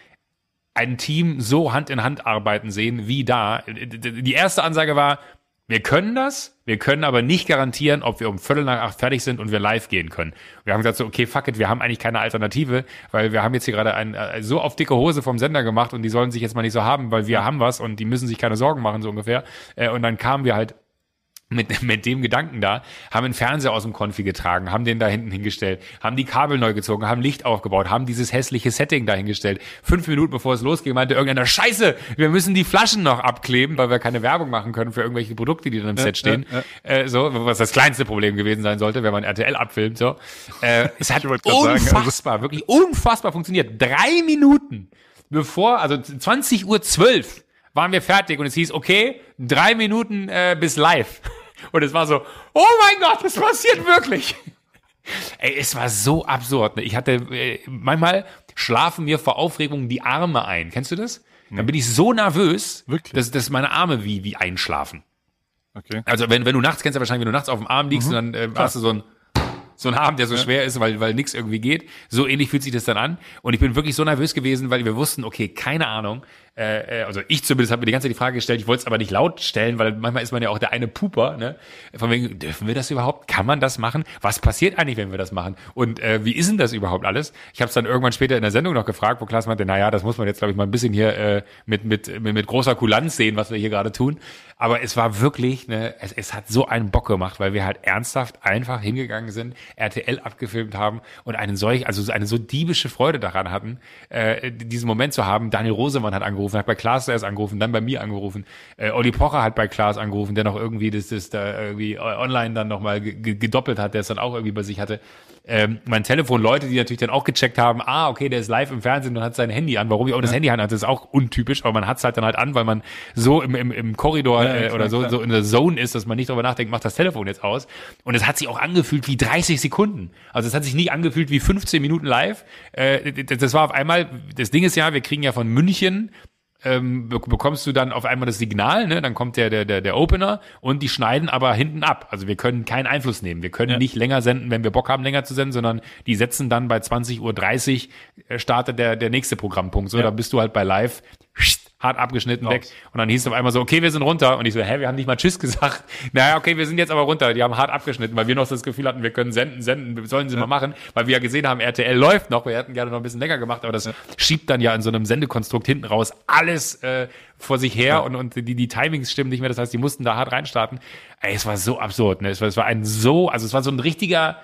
ein Team so Hand in Hand arbeiten sehen wie da. Die erste Ansage war, wir können das, wir können aber nicht garantieren, ob wir um Viertel nach acht fertig sind und wir live gehen können. Wir haben gesagt so, okay, fuck it, wir haben eigentlich keine Alternative, weil wir haben jetzt hier gerade ein, äh, so auf dicke Hose vom Sender gemacht und die sollen sich jetzt mal nicht so haben, weil wir haben was und die müssen sich keine Sorgen machen, so ungefähr. Äh, und dann kamen wir halt mit, mit dem Gedanken da, haben einen Fernseher aus dem Konfi getragen, haben den da hinten hingestellt, haben die Kabel neu gezogen, haben Licht aufgebaut, haben dieses hässliche Setting dahingestellt. Fünf Minuten bevor es losging, meinte irgendeiner, Scheiße, wir müssen die Flaschen noch abkleben, weil wir keine Werbung machen können für irgendwelche Produkte, die dann im ja, Set stehen. Ja. Äh, so, was das kleinste Problem gewesen sein sollte, wenn man RTL abfilmt. So. Äh, es hat unfassbar, sagen, also wirklich unfassbar funktioniert. Drei Minuten bevor, also 20 Uhr zwölf waren wir fertig und es hieß, okay, drei Minuten äh, bis live. Und es war so, oh mein Gott, das passiert wirklich. Ey, es war so absurd. Ne? Ich hatte, äh, manchmal schlafen mir vor Aufregung die Arme ein. Kennst du das? Dann bin ich so nervös, wirklich? Dass, dass meine Arme wie, wie einschlafen. Okay. Also wenn, wenn du nachts, kennst du ja wahrscheinlich, wenn du nachts auf dem Arm liegst mhm. und dann äh, hast du so ein so ein Abend, der so ja. schwer ist, weil, weil nichts irgendwie geht. So ähnlich fühlt sich das dann an. Und ich bin wirklich so nervös gewesen, weil wir wussten, okay, keine Ahnung, äh, äh, also ich zumindest habe mir die ganze Zeit die Frage gestellt, ich wollte es aber nicht laut stellen, weil manchmal ist man ja auch der eine Puper, ne? Von wegen, dürfen wir das überhaupt? Kann man das machen? Was passiert eigentlich, wenn wir das machen? Und äh, wie ist denn das überhaupt alles? Ich habe es dann irgendwann später in der Sendung noch gefragt, wo Klaas meinte, naja, das muss man jetzt, glaube ich, mal ein bisschen hier äh, mit, mit, mit, mit großer Kulanz sehen, was wir hier gerade tun. Aber es war wirklich, ne, es, es hat so einen Bock gemacht, weil wir halt ernsthaft einfach hingegangen sind, RTL abgefilmt haben und einen solch, also eine so diebische Freude daran hatten, äh, diesen Moment zu haben. Daniel Rosemann hat angerufen, angerufen, hat bei Klaas erst angerufen, dann bei mir angerufen. Äh, Olli Pocher hat bei Klaas angerufen, der noch irgendwie das, das da irgendwie online dann nochmal gedoppelt hat, der es dann auch irgendwie bei sich hatte. ähm, mein Telefon Leute, die natürlich dann auch gecheckt haben, ah, okay, der ist live im Fernsehen und hat sein Handy an. Warum ich auch das Handy an hatte, ist auch untypisch, aber man hat es halt dann halt an, weil man so im, im, im Korridor Ja, äh, oder so, klar. so in der Zone ist, dass man nicht darüber nachdenkt, macht das Telefon jetzt aus. Und es hat sich auch angefühlt wie 30 Sekunden. Also es hat sich nicht angefühlt wie 15 Minuten live. Äh, das war auf einmal, das Ding ist ja, wir kriegen ja von München ähm, be- bekommst du dann auf einmal das Signal, ne? dann kommt der, der, der, der Opener und die schneiden aber hinten ab. Also wir können keinen Einfluss nehmen. Wir können Ja. nicht länger senden, wenn wir Bock haben, länger zu senden, sondern die setzen dann bei 20.30 Uhr äh, startet der, der nächste Programmpunkt. So, Ja. da bist du halt bei live hart abgeschnitten Raus. weg. Und dann hieß es auf einmal so, okay, wir sind runter. Und ich so, hä, wir haben nicht mal Tschüss gesagt. Naja, okay, wir sind jetzt aber runter. Die haben hart abgeschnitten, weil wir noch das Gefühl hatten, wir können senden, senden, sollen sie mal machen. Weil wir ja gesehen haben, RTL läuft noch. Wir hätten gerne noch ein bisschen länger gemacht, aber das schiebt dann ja in so einem Sendekonstrukt hinten raus alles äh, vor sich her und, und die, die Timings stimmen nicht mehr. Das heißt, die mussten da hart reinstarten. Ey, es war so absurd, ne? Es war, es war ein so, also es war so ein richtiger,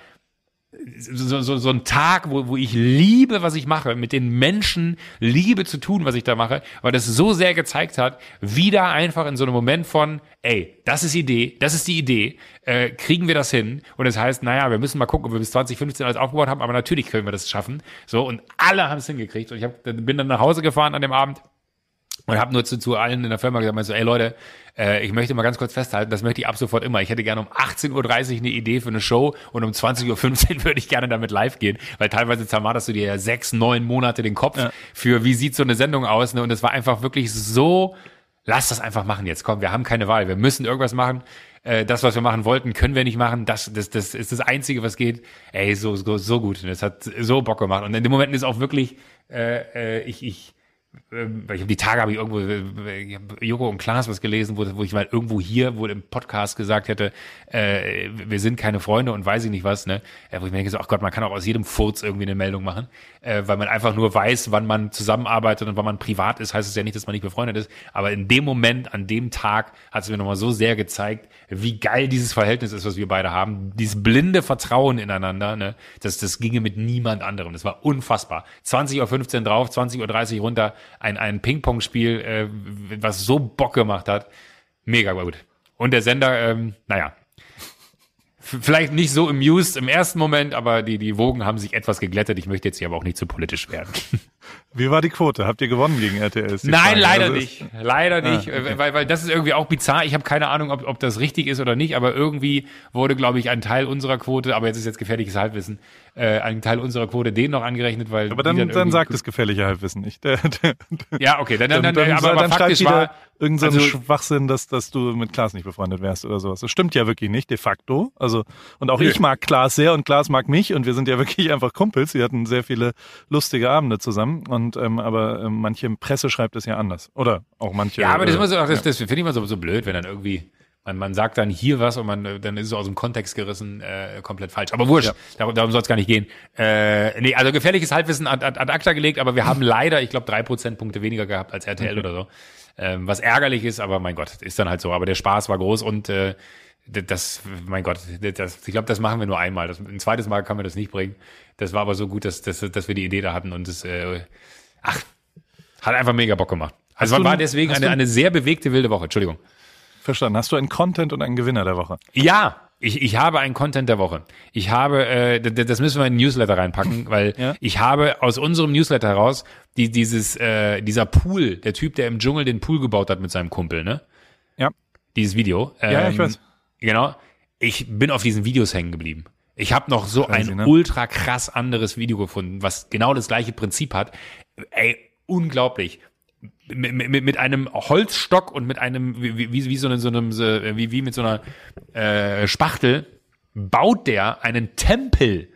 so, so, so ein Tag, wo, wo ich liebe, was ich mache, mit den Menschen liebe zu tun, was ich da mache, weil das so sehr gezeigt hat, wieder einfach in so einem Moment von, ey, das ist Idee, das ist die Idee, äh, kriegen wir das hin? Und das heißt, naja, wir müssen mal gucken, ob wir bis 2015 alles aufgebaut haben, aber natürlich können wir das schaffen. So, und alle haben es hingekriegt. Und ich hab, bin dann nach Hause gefahren an dem Abend und habe nur zu, zu allen in der Firma gesagt, meinst so, ey Leute, äh, ich möchte mal ganz kurz festhalten, das möchte ich ab sofort immer. Ich hätte gerne um 18.30 Uhr eine Idee für eine Show und um 20.15 Uhr würde ich gerne damit live gehen, weil teilweise zermarterst du dir ja sechs, neun Monate den Kopf Ja. für, wie sieht so eine Sendung aus. Ne? Und es war einfach wirklich so, lass das einfach machen jetzt, komm, wir haben keine Wahl, wir müssen irgendwas machen. Äh, Das, was wir machen wollten, können wir nicht machen. Das, das, das ist das Einzige, was geht. Ey, so, so, so gut. Und es hat so Bock gemacht. Und in dem Moment ist auch wirklich, äh, äh, ich, ich, weil ich habe die Tage habe ich irgendwo äh, ich hab Joko und Klaas was gelesen, wo, wo ich mal irgendwo hier wohl im Podcast gesagt hätte, äh, wir sind keine Freunde und weiß ich nicht was, ne? Äh, wo ich mir denke, so, ach Gott, man kann auch aus jedem Furz irgendwie eine Meldung machen, äh, weil man einfach nur weiß, wann man zusammenarbeitet und wann man privat ist, heißt es ja nicht, dass man nicht befreundet ist. Aber in dem Moment, an dem Tag, hat es mir nochmal so sehr gezeigt, wie geil dieses Verhältnis ist, was wir beide haben. Dieses blinde Vertrauen ineinander, ne? Das, das ginge mit niemand anderem. Das war unfassbar. 20.15 Uhr drauf, 20.30 Uhr runter, ein, ein Ping-Pong-Spiel, äh, was so Bock gemacht hat. Mega gut. Und der Sender, ähm, naja, vielleicht nicht so amused im ersten Moment, aber die, die Wogen haben sich etwas geglättet. Ich möchte jetzt hier aber auch nicht zu politisch werden. Wie war die Quote? Habt ihr gewonnen gegen RTL? Nein, Frage. leider Also, nicht. Leider nicht, äh, weil, weil das ist irgendwie auch bizarr. Ich habe keine Ahnung, ob, ob das richtig ist oder nicht, aber irgendwie wurde, glaube ich, ein Teil unserer Quote, aber jetzt ist jetzt gefährliches Halbwissen, äh, ein Teil unserer Quote denen noch angerechnet, weil Aber dann, dann, irgendwie- sagt das gefährliche Halbwissen nicht. Ja, okay, dann, dann, dann, dann, dann, aber, aber dann schreibt faktisch war, irgendein so also- Schwachsinn, dass, dass du mit Klaas nicht befreundet wärst oder sowas. Das stimmt ja wirklich nicht, de facto. Also, und auch Nö. ich mag Klaas sehr und Klaas mag mich und wir sind ja wirklich einfach Kumpels. Wir hatten sehr viele lustige Abende zusammen und ähm, aber ähm, manche Presse schreibt es ja anders. Oder auch manche. ja, aber das äh, so, das, das finde ich immer so, so blöd, wenn dann irgendwie man, man sagt dann hier was und man äh, dann ist es aus dem Kontext gerissen äh, komplett falsch. Aber wurscht, Ja. darum, darum soll es gar nicht gehen. Äh, nee, also gefährliches Halbwissen ad, ad, ad acta gelegt, aber wir haben leider, ich glaube, drei Prozentpunkte weniger gehabt als RTL oder so. Ähm, was ärgerlich ist, aber mein Gott, ist dann halt so. Aber der Spaß war groß und äh, das, mein Gott, das, ich glaube, das machen wir nur einmal. Das, ein zweites Mal kann man das nicht bringen. Das war aber so gut, dass, dass, dass wir die Idee da hatten und es, äh, ach, hat einfach mega Bock gemacht. Also du war deswegen eine, eine sehr bewegte wilde Woche. Entschuldigung. Verstanden. Hast du einen Content und einen Gewinner der Woche? Ja, ich, ich habe einen Content der Woche. Ich habe, äh, das müssen wir in den Newsletter reinpacken, weil Ja. ich habe aus unserem Newsletter heraus die, dieses, äh, dieser Pool, der Typ, der im Dschungel den Pool gebaut hat mit seinem Kumpel, ne? Ja. Dieses Video. Ähm, Ja, ja, ich weiß. Genau. Ich bin auf diesen Videos hängen geblieben. Ich habe noch so Crazy, ein ne? ultra krass anderes Video gefunden, was genau das gleiche Prinzip hat. Ey, unglaublich. Mit, mit, mit einem Holzstock und mit einem, wie, wie, wie so einem, so einem, so, wie, wie mit so einer äh, Spachtel, baut der einen Tempel,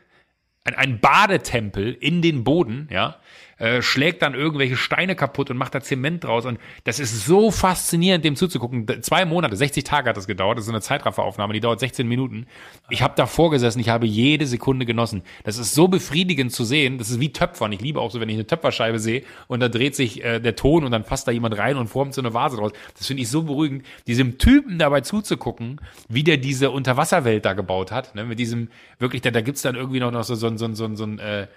ein, ein Badetempel in den Boden, ja, äh, schlägt dann irgendwelche Steine kaputt und macht da Zement draus. Und das ist so faszinierend, dem zuzugucken. Zwei Monate, 60 Tage hat das gedauert. Das ist eine Zeitrafferaufnahme, die dauert 16 Minuten. Ich habe davor gesessen, ich habe jede Sekunde genossen. Das ist so befriedigend zu sehen. Das ist wie Töpfern. Ich liebe auch so, wenn ich eine Töpferscheibe sehe und da dreht sich äh, der Ton und dann fasst da jemand rein und formt so eine Vase draus. Das finde ich so beruhigend, diesem Typen dabei zuzugucken, wie der diese Unterwasserwelt da gebaut hat. Ne? Mit diesem, wirklich, da, da gibt's dann irgendwie noch, noch so, so, so, so, ein- so ein, äh,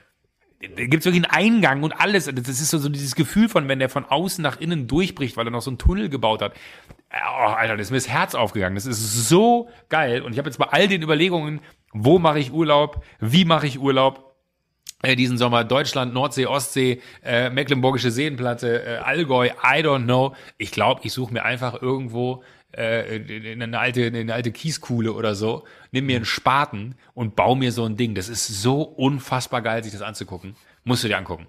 da gibt's wirklich einen Eingang und alles. Das ist so, so dieses Gefühl von, wenn der von außen nach innen durchbricht, weil er noch so einen Tunnel gebaut hat. Oh, Alter, das ist mir das Herz aufgegangen. Das ist so geil. Und ich habe jetzt bei all den Überlegungen, wo mache ich Urlaub, wie mache ich Urlaub, äh, diesen Sommer Deutschland, Nordsee, Ostsee, äh, Mecklenburgische Seenplatte, äh, Allgäu, I don't know. Ich glaube, ich suche mir einfach irgendwo äh, in eine alte, in eine alte Kieskuhle oder so, nimm mir einen Spaten und bau mir so ein Ding. Das ist so unfassbar geil, sich das anzugucken. Musst du dir angucken.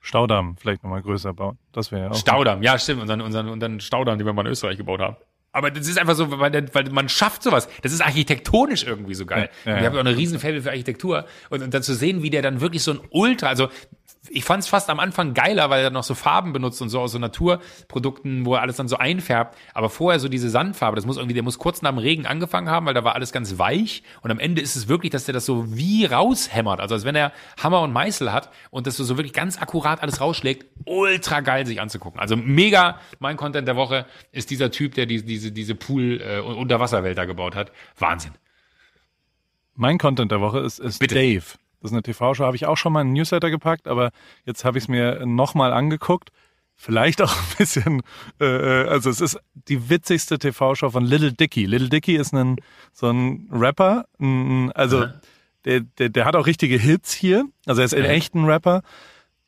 Staudamm vielleicht nochmal größer bauen. Das wäre ja auch. Staudamm, ja, stimmt. Unseren, unseren, unseren Staudamm, den wir mal in Österreich gebaut haben. Aber das ist einfach so, weil, weil man schafft sowas. Das ist architektonisch irgendwie so geil. Ja, ja, wir haben ja auch eine riesen Fabel für Architektur. Und, und dann zu sehen, wie der dann wirklich so ein Ultra, also ich fand es fast am Anfang geiler, weil er noch so Farben benutzt und so aus so Naturprodukten, wo er alles dann so einfärbt. Aber vorher so diese Sandfarbe, das muss irgendwie, der muss kurz nach dem Regen angefangen haben, weil da war alles ganz weich. Und am Ende ist es wirklich, dass der das so wie raushämmert. Also als wenn er Hammer und Meißel hat und das so, so wirklich ganz akkurat alles rausschlägt. Ultra geil sich anzugucken. Also mega, mein Content der Woche ist dieser Typ, der die, diese, diese Pool- äh, Unterwasserwelt da gebaut hat. Wahnsinn. Mein Content der Woche ist, ist Bitte. Dave. Das ist eine TV-Show, habe ich auch schon mal in einen Newsletter gepackt, aber jetzt habe ich es mir nochmal angeguckt. Vielleicht auch ein bisschen, äh, also es ist die witzigste TV-Show von Little Dicky. Little Dicky ist ein, so ein Rapper, also der, der, der hat auch richtige Hits hier. Also er ist ein echter Rapper,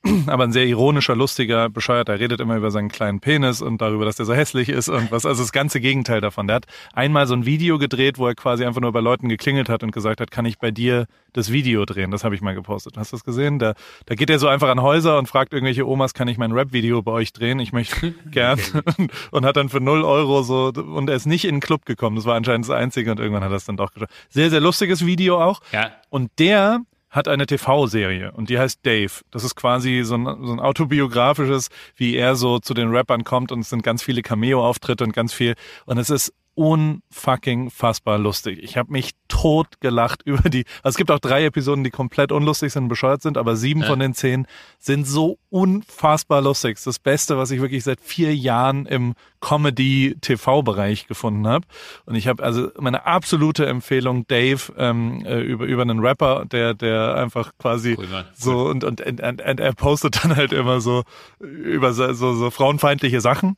aber ein sehr ironischer, lustiger, bescheuerter. Er redet immer über seinen kleinen Penis und darüber, dass der so hässlich ist und was, also das ganze Gegenteil davon. Der hat einmal so ein Video gedreht, wo er quasi einfach nur bei Leuten geklingelt hat und gesagt hat, kann ich bei dir das Video drehen? Das habe ich mal gepostet. Hast du das gesehen? Da, da geht er so einfach an Häuser und fragt irgendwelche Omas, kann ich mein Rap-Video bei euch drehen? Ich möchte gern. und hat dann für 0 Euro so, und er ist nicht in den Club gekommen. Das war anscheinend das Einzige und irgendwann hat er es dann doch geschafft. Sehr, sehr lustiges Video auch. Ja. Und der hat eine TV-Serie und die heißt Dave. Das ist quasi so ein, so ein autobiografisches, wie er so zu den Rappern kommt und es sind ganz viele Cameo-Auftritte und ganz viel. Und es ist unfucking fassbar lustig. Ich habe mich tot gelacht über die. Also es gibt auch drei Episoden, die komplett unlustig sind, und bescheuert sind, aber sieben Ja. von den zehn sind so unfassbar lustig. Das das Beste, was ich wirklich seit vier Jahren im Comedy-TV-Bereich gefunden habe. Und ich habe also meine absolute Empfehlung, Dave ähm, äh, über über einen Rapper, der der einfach quasi Cool, so und und, und, und, und er postet dann halt immer so über so, so, so frauenfeindliche Sachen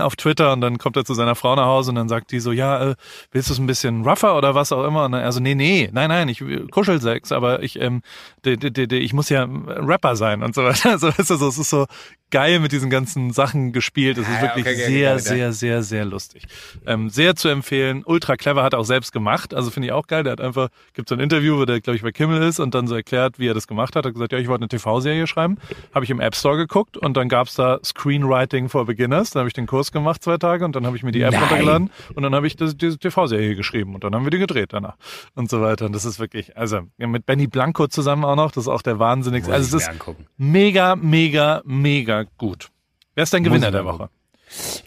auf Twitter und dann kommt er zu seiner Frau nach Hause und dann sagt die so, ja, äh, willst du es ein bisschen rougher oder was auch immer? Und dann, also nee, nee, nein, nein, ich will Kuschelsex, aber ich, ähm, de, de, de, ich muss ja Rapper sein und so weiter. Also weißt du, so, es ist so geil mit diesen ganzen Sachen gespielt. Es ist Ja, wirklich okay, sehr, okay, sehr, sehr, sehr lustig. Ähm, sehr zu empfehlen. Ultra clever hat er auch selbst gemacht. Also finde ich auch geil. Der hat einfach, gibt so ein Interview, wo der, glaube ich, bei Kimmel ist und dann so erklärt, wie er das gemacht hat. Er hat gesagt, ja, ich wollte eine TV-Serie schreiben. Habe ich im App Store geguckt und dann gab's da Screenwriting for Beginners. Dann habe ich den Kurs gemacht zwei Tage und dann habe ich mir die App Nein. runtergeladen und dann habe ich das, diese TV-Serie geschrieben und dann haben wir die gedreht danach und so weiter. Und das ist wirklich, also ja, mit Benny Blanco zusammen auch noch, das ist auch der wahnsinnigste. Also es ist angucken. mega, mega, mega gut. Wer ist dein Gewinner der Woche?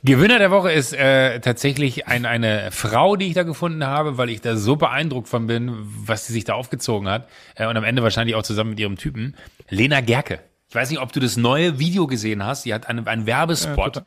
Gewinner der Woche ist äh, tatsächlich ein, eine Frau, die ich da gefunden habe, weil ich da so beeindruckt von bin, was sie sich da aufgezogen hat. Äh, und am Ende wahrscheinlich auch zusammen mit ihrem Typen. Lena Gerke. Ich weiß nicht, ob du das neue Video gesehen hast. Sie hat einen, einen Werbespot total.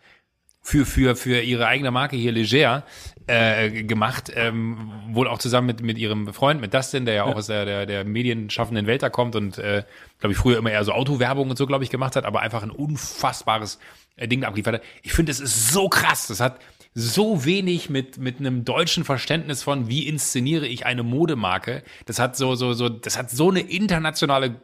für, für, für ihre eigene Marke hier Leger äh, gemacht, ähm, wohl auch zusammen mit, mit ihrem Freund, mit Dustin, der ja auch aus der, der, der medienschaffenden Welt da kommt und, äh, glaube ich, früher immer eher so Autowerbung und so, glaube ich, gemacht hat, aber einfach ein unfassbares äh, Ding abgeliefert hat. Ich finde, es ist so krass. Das hat so wenig mit, mit einem deutschen Verständnis von, wie inszeniere ich eine Modemarke. Das hat so, so, so, das hat so eine internationale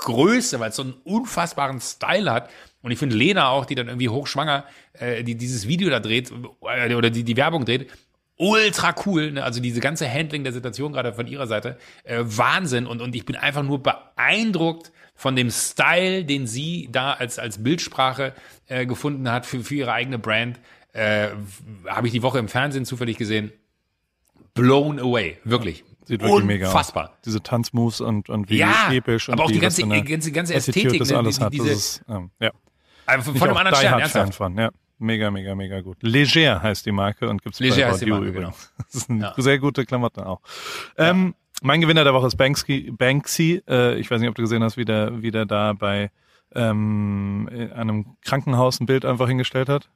Größe, weil es so einen unfassbaren Style hat. Und ich finde Lena auch, die dann irgendwie hochschwanger äh, die dieses Video da dreht äh, oder die die Werbung dreht, ultra cool. Ne? Also diese ganze Handling der Situation gerade von ihrer Seite, äh, Wahnsinn. Und, und ich bin einfach nur beeindruckt von dem Style, den sie da als, als Bildsprache äh, gefunden hat für, für ihre eigene Brand. Äh, Habe ich die Woche im Fernsehen zufällig gesehen. Blown away, wirklich. Sieht wirklich mega aus. Unfassbar. Diese Tanzmoves und, und wie Ja, episch und aber auch die ganze, für eine ganze, ganze Attitude Ästhetik, das ne? alles die, hat. diese, das ist, ähm, ja. also von einem anderen Stern, Die ernsthaft. von, ja. Mega, mega, mega gut. Leger heißt die Marke und gibt's Leger bei heißt die Marke, übrigens. Das sind Ja. sehr gute Klamotten auch. Ähm, mein Gewinner der Woche ist Banksy. Banksy. Äh, ich weiß nicht, ob du gesehen hast, wie der, wie der da bei ähm, in einem Krankenhaus ein Bild einfach hingestellt hat.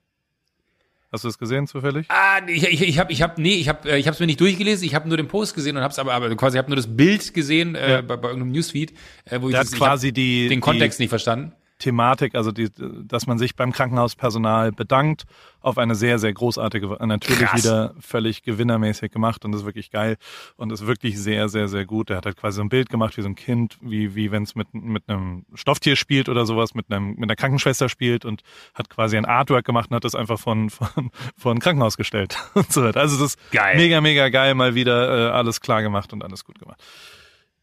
Hast du das gesehen zufällig? Ah, ich, ich, ich habe, ich hab, nee, ich habe, ich habe es mir nicht durchgelesen. Ich habe nur den Post gesehen und habe es aber, aber quasi, habe nur das Bild gesehen äh, Ja. bei, bei irgendeinem Newsfeed, äh, wo ich, Der das, ich hab quasi die den Kontext nicht verstanden. Thematik, also die, dass man sich beim Krankenhauspersonal bedankt auf eine sehr, sehr großartige, natürlich Krass. wieder völlig gewinnermäßig gemacht und das ist wirklich geil und ist wirklich sehr, sehr, sehr gut. Er hat halt quasi so ein Bild gemacht wie so ein Kind, wie, wie wenn es mit, mit einem Stofftier spielt oder sowas, mit einem, mit einer Krankenschwester spielt und hat quasi ein Artwork gemacht und hat das einfach von, von, von Krankenhaus gestellt und so weiter. Also das ist Geil. mega, mega geil, mal wieder äh, alles klar gemacht und alles gut gemacht.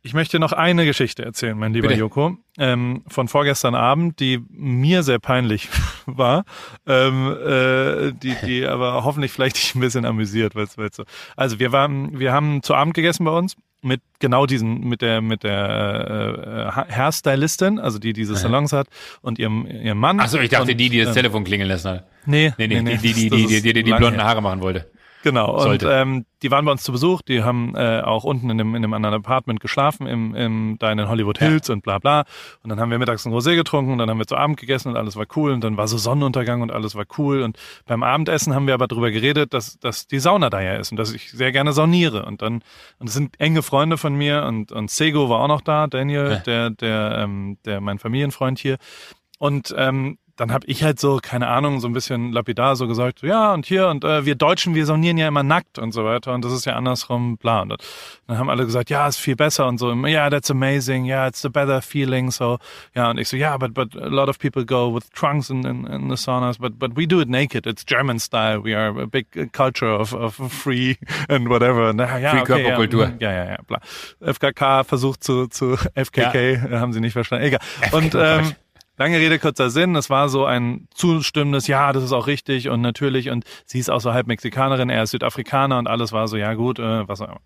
Ich möchte noch eine Geschichte erzählen, mein lieber Bitte. Joko, ähm, von vorgestern Abend, die mir sehr peinlich war, ähm, äh, die, die aber hoffentlich vielleicht dich ein bisschen amüsiert, weil es so. Also wir waren, wir haben zu Abend gegessen bei uns mit genau diesen, mit der, mit der äh, Hairstylistin, also die diese Salons hat und ihrem, ihrem Mann. Achso, ich dachte und, die, die das ähm, Telefon klingeln lassen hat. Nee, Nee, nee, die, die, die, die, die, die, die, die lang blonden her. Haare machen wollte. Genau, und Sollte. ähm, die waren bei uns zu Besuch, die haben äh, auch unten in dem, in dem anderen Apartment geschlafen, im, im, da in den Hollywood Ja. Hills und bla bla. Und dann haben wir mittags ein Rosé getrunken und dann haben wir zu Abend gegessen und alles war cool und dann war so Sonnenuntergang und alles war cool. Und beim Abendessen haben wir aber darüber geredet, dass, dass die Sauna da ja ist und dass ich sehr gerne sauniere. Und dann, und es sind enge Freunde von mir und, und Sego war auch noch da, Daniel, Ja. der, der, ähm, der mein Familienfreund hier. Und ähm, dann habe ich halt so, keine Ahnung, so ein bisschen lapidar so gesagt, ja, und hier, und äh, wir Deutschen, wir saunieren ja immer nackt und so weiter. Und das ist ja andersrum, bla. Und dann haben alle gesagt, ja, ist viel besser und so, ja, yeah, that's amazing, yeah, it's a better feeling. So, ja, und ich so, ja, but but a lot of people go with trunks in, in, in the saunas, but but we do it naked. It's German style. We are a big culture of, of free and whatever. Und, ja, Free okay, Körperkultur. Ja, ja, ja, bla. FKK versucht zu, zu FKK, äh, haben sie nicht verstanden. Egal. Und ähm, Lange Rede, kurzer Sinn. Es war so ein zustimmendes, ja, das ist auch richtig und natürlich. Und sie ist auch so halb Mexikanerin, er ist Südafrikaner und alles war so, ja gut, äh, was auch immer.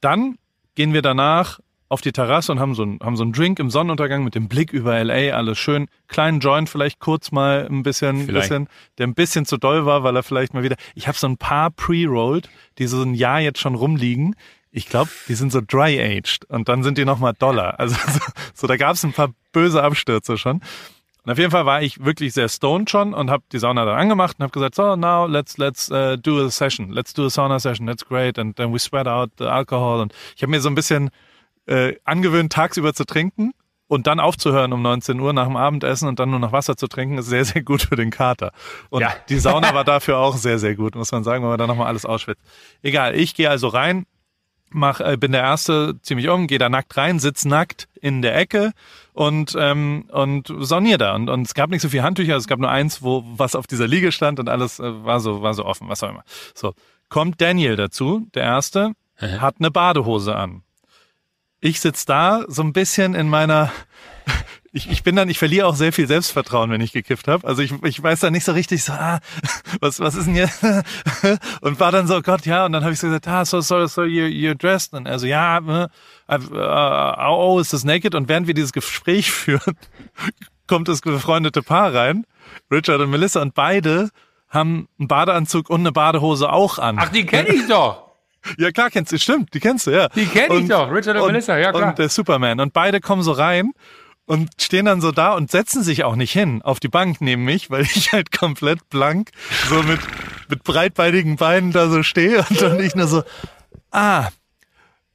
Dann gehen wir danach auf die Terrasse und haben so, ein, haben so einen Drink im Sonnenuntergang mit dem Blick über LA, alles schön. Kleinen Joint vielleicht kurz mal ein bisschen, Vielleicht. bisschen, der ein bisschen zu doll war, weil er vielleicht mal wieder. Ich habe so ein paar pre-rolled, die so ein Jahr jetzt schon rumliegen. Ich glaube, die sind so dry-aged und dann sind die nochmal doller. Also so, so da gab es ein paar böse Abstürze schon. Und auf jeden Fall war ich wirklich sehr stoned schon und habe die Sauna dann angemacht und habe gesagt, so now let's let's uh, do a session, let's do a sauna session, that's great and then we sweat out the alcohol und ich habe mir so ein bisschen äh, angewöhnt tagsüber zu trinken und dann aufzuhören um 19 Uhr nach dem Abendessen und dann nur noch Wasser zu trinken ist sehr sehr gut für den Kater. Und Ja. die Sauna war dafür auch sehr sehr gut, muss man sagen, weil man da nochmal alles ausschwitzt. Egal, ich gehe also rein, mach, äh, bin der Erste, zieh mich um, gehe da nackt rein, sitz nackt in der Ecke und ähm, und saunier da. Und, und es gab nicht so viel Handtücher, es gab nur eins, wo was auf dieser Liege stand und alles äh, war so war so offen, was auch immer. So kommt Daniel dazu, der Erste, Mhm. hat eine Badehose an. Ich sitz da so ein bisschen in meiner ich, ich bin dann, ich verliere auch sehr viel Selbstvertrauen, wenn ich gekifft habe. Also ich, ich weiß dann nicht so richtig so, ah, was, was ist denn hier? Und war dann so, Gott, ja. Und dann habe ich so gesagt, ah, so, so, so, you're, you're dressed. Und also, ja, I've, uh, oh, ist das naked? Und während wir dieses Gespräch führen, kommt das befreundete Paar rein, Richard und Melissa, und beide haben einen Badeanzug und eine Badehose auch an. Ach, die kenne ich doch. Ja, klar, kennst du, stimmt, die kennst du, ja. Die kenn ich doch, Richard und Melissa, ja, klar. Und der Superman. Und beide kommen so rein und stehen dann so da und setzen sich auch nicht hin auf die Bank neben mich, weil ich halt komplett blank so mit, mit breitbeinigen Beinen da so stehe und dann ich nur so, ah,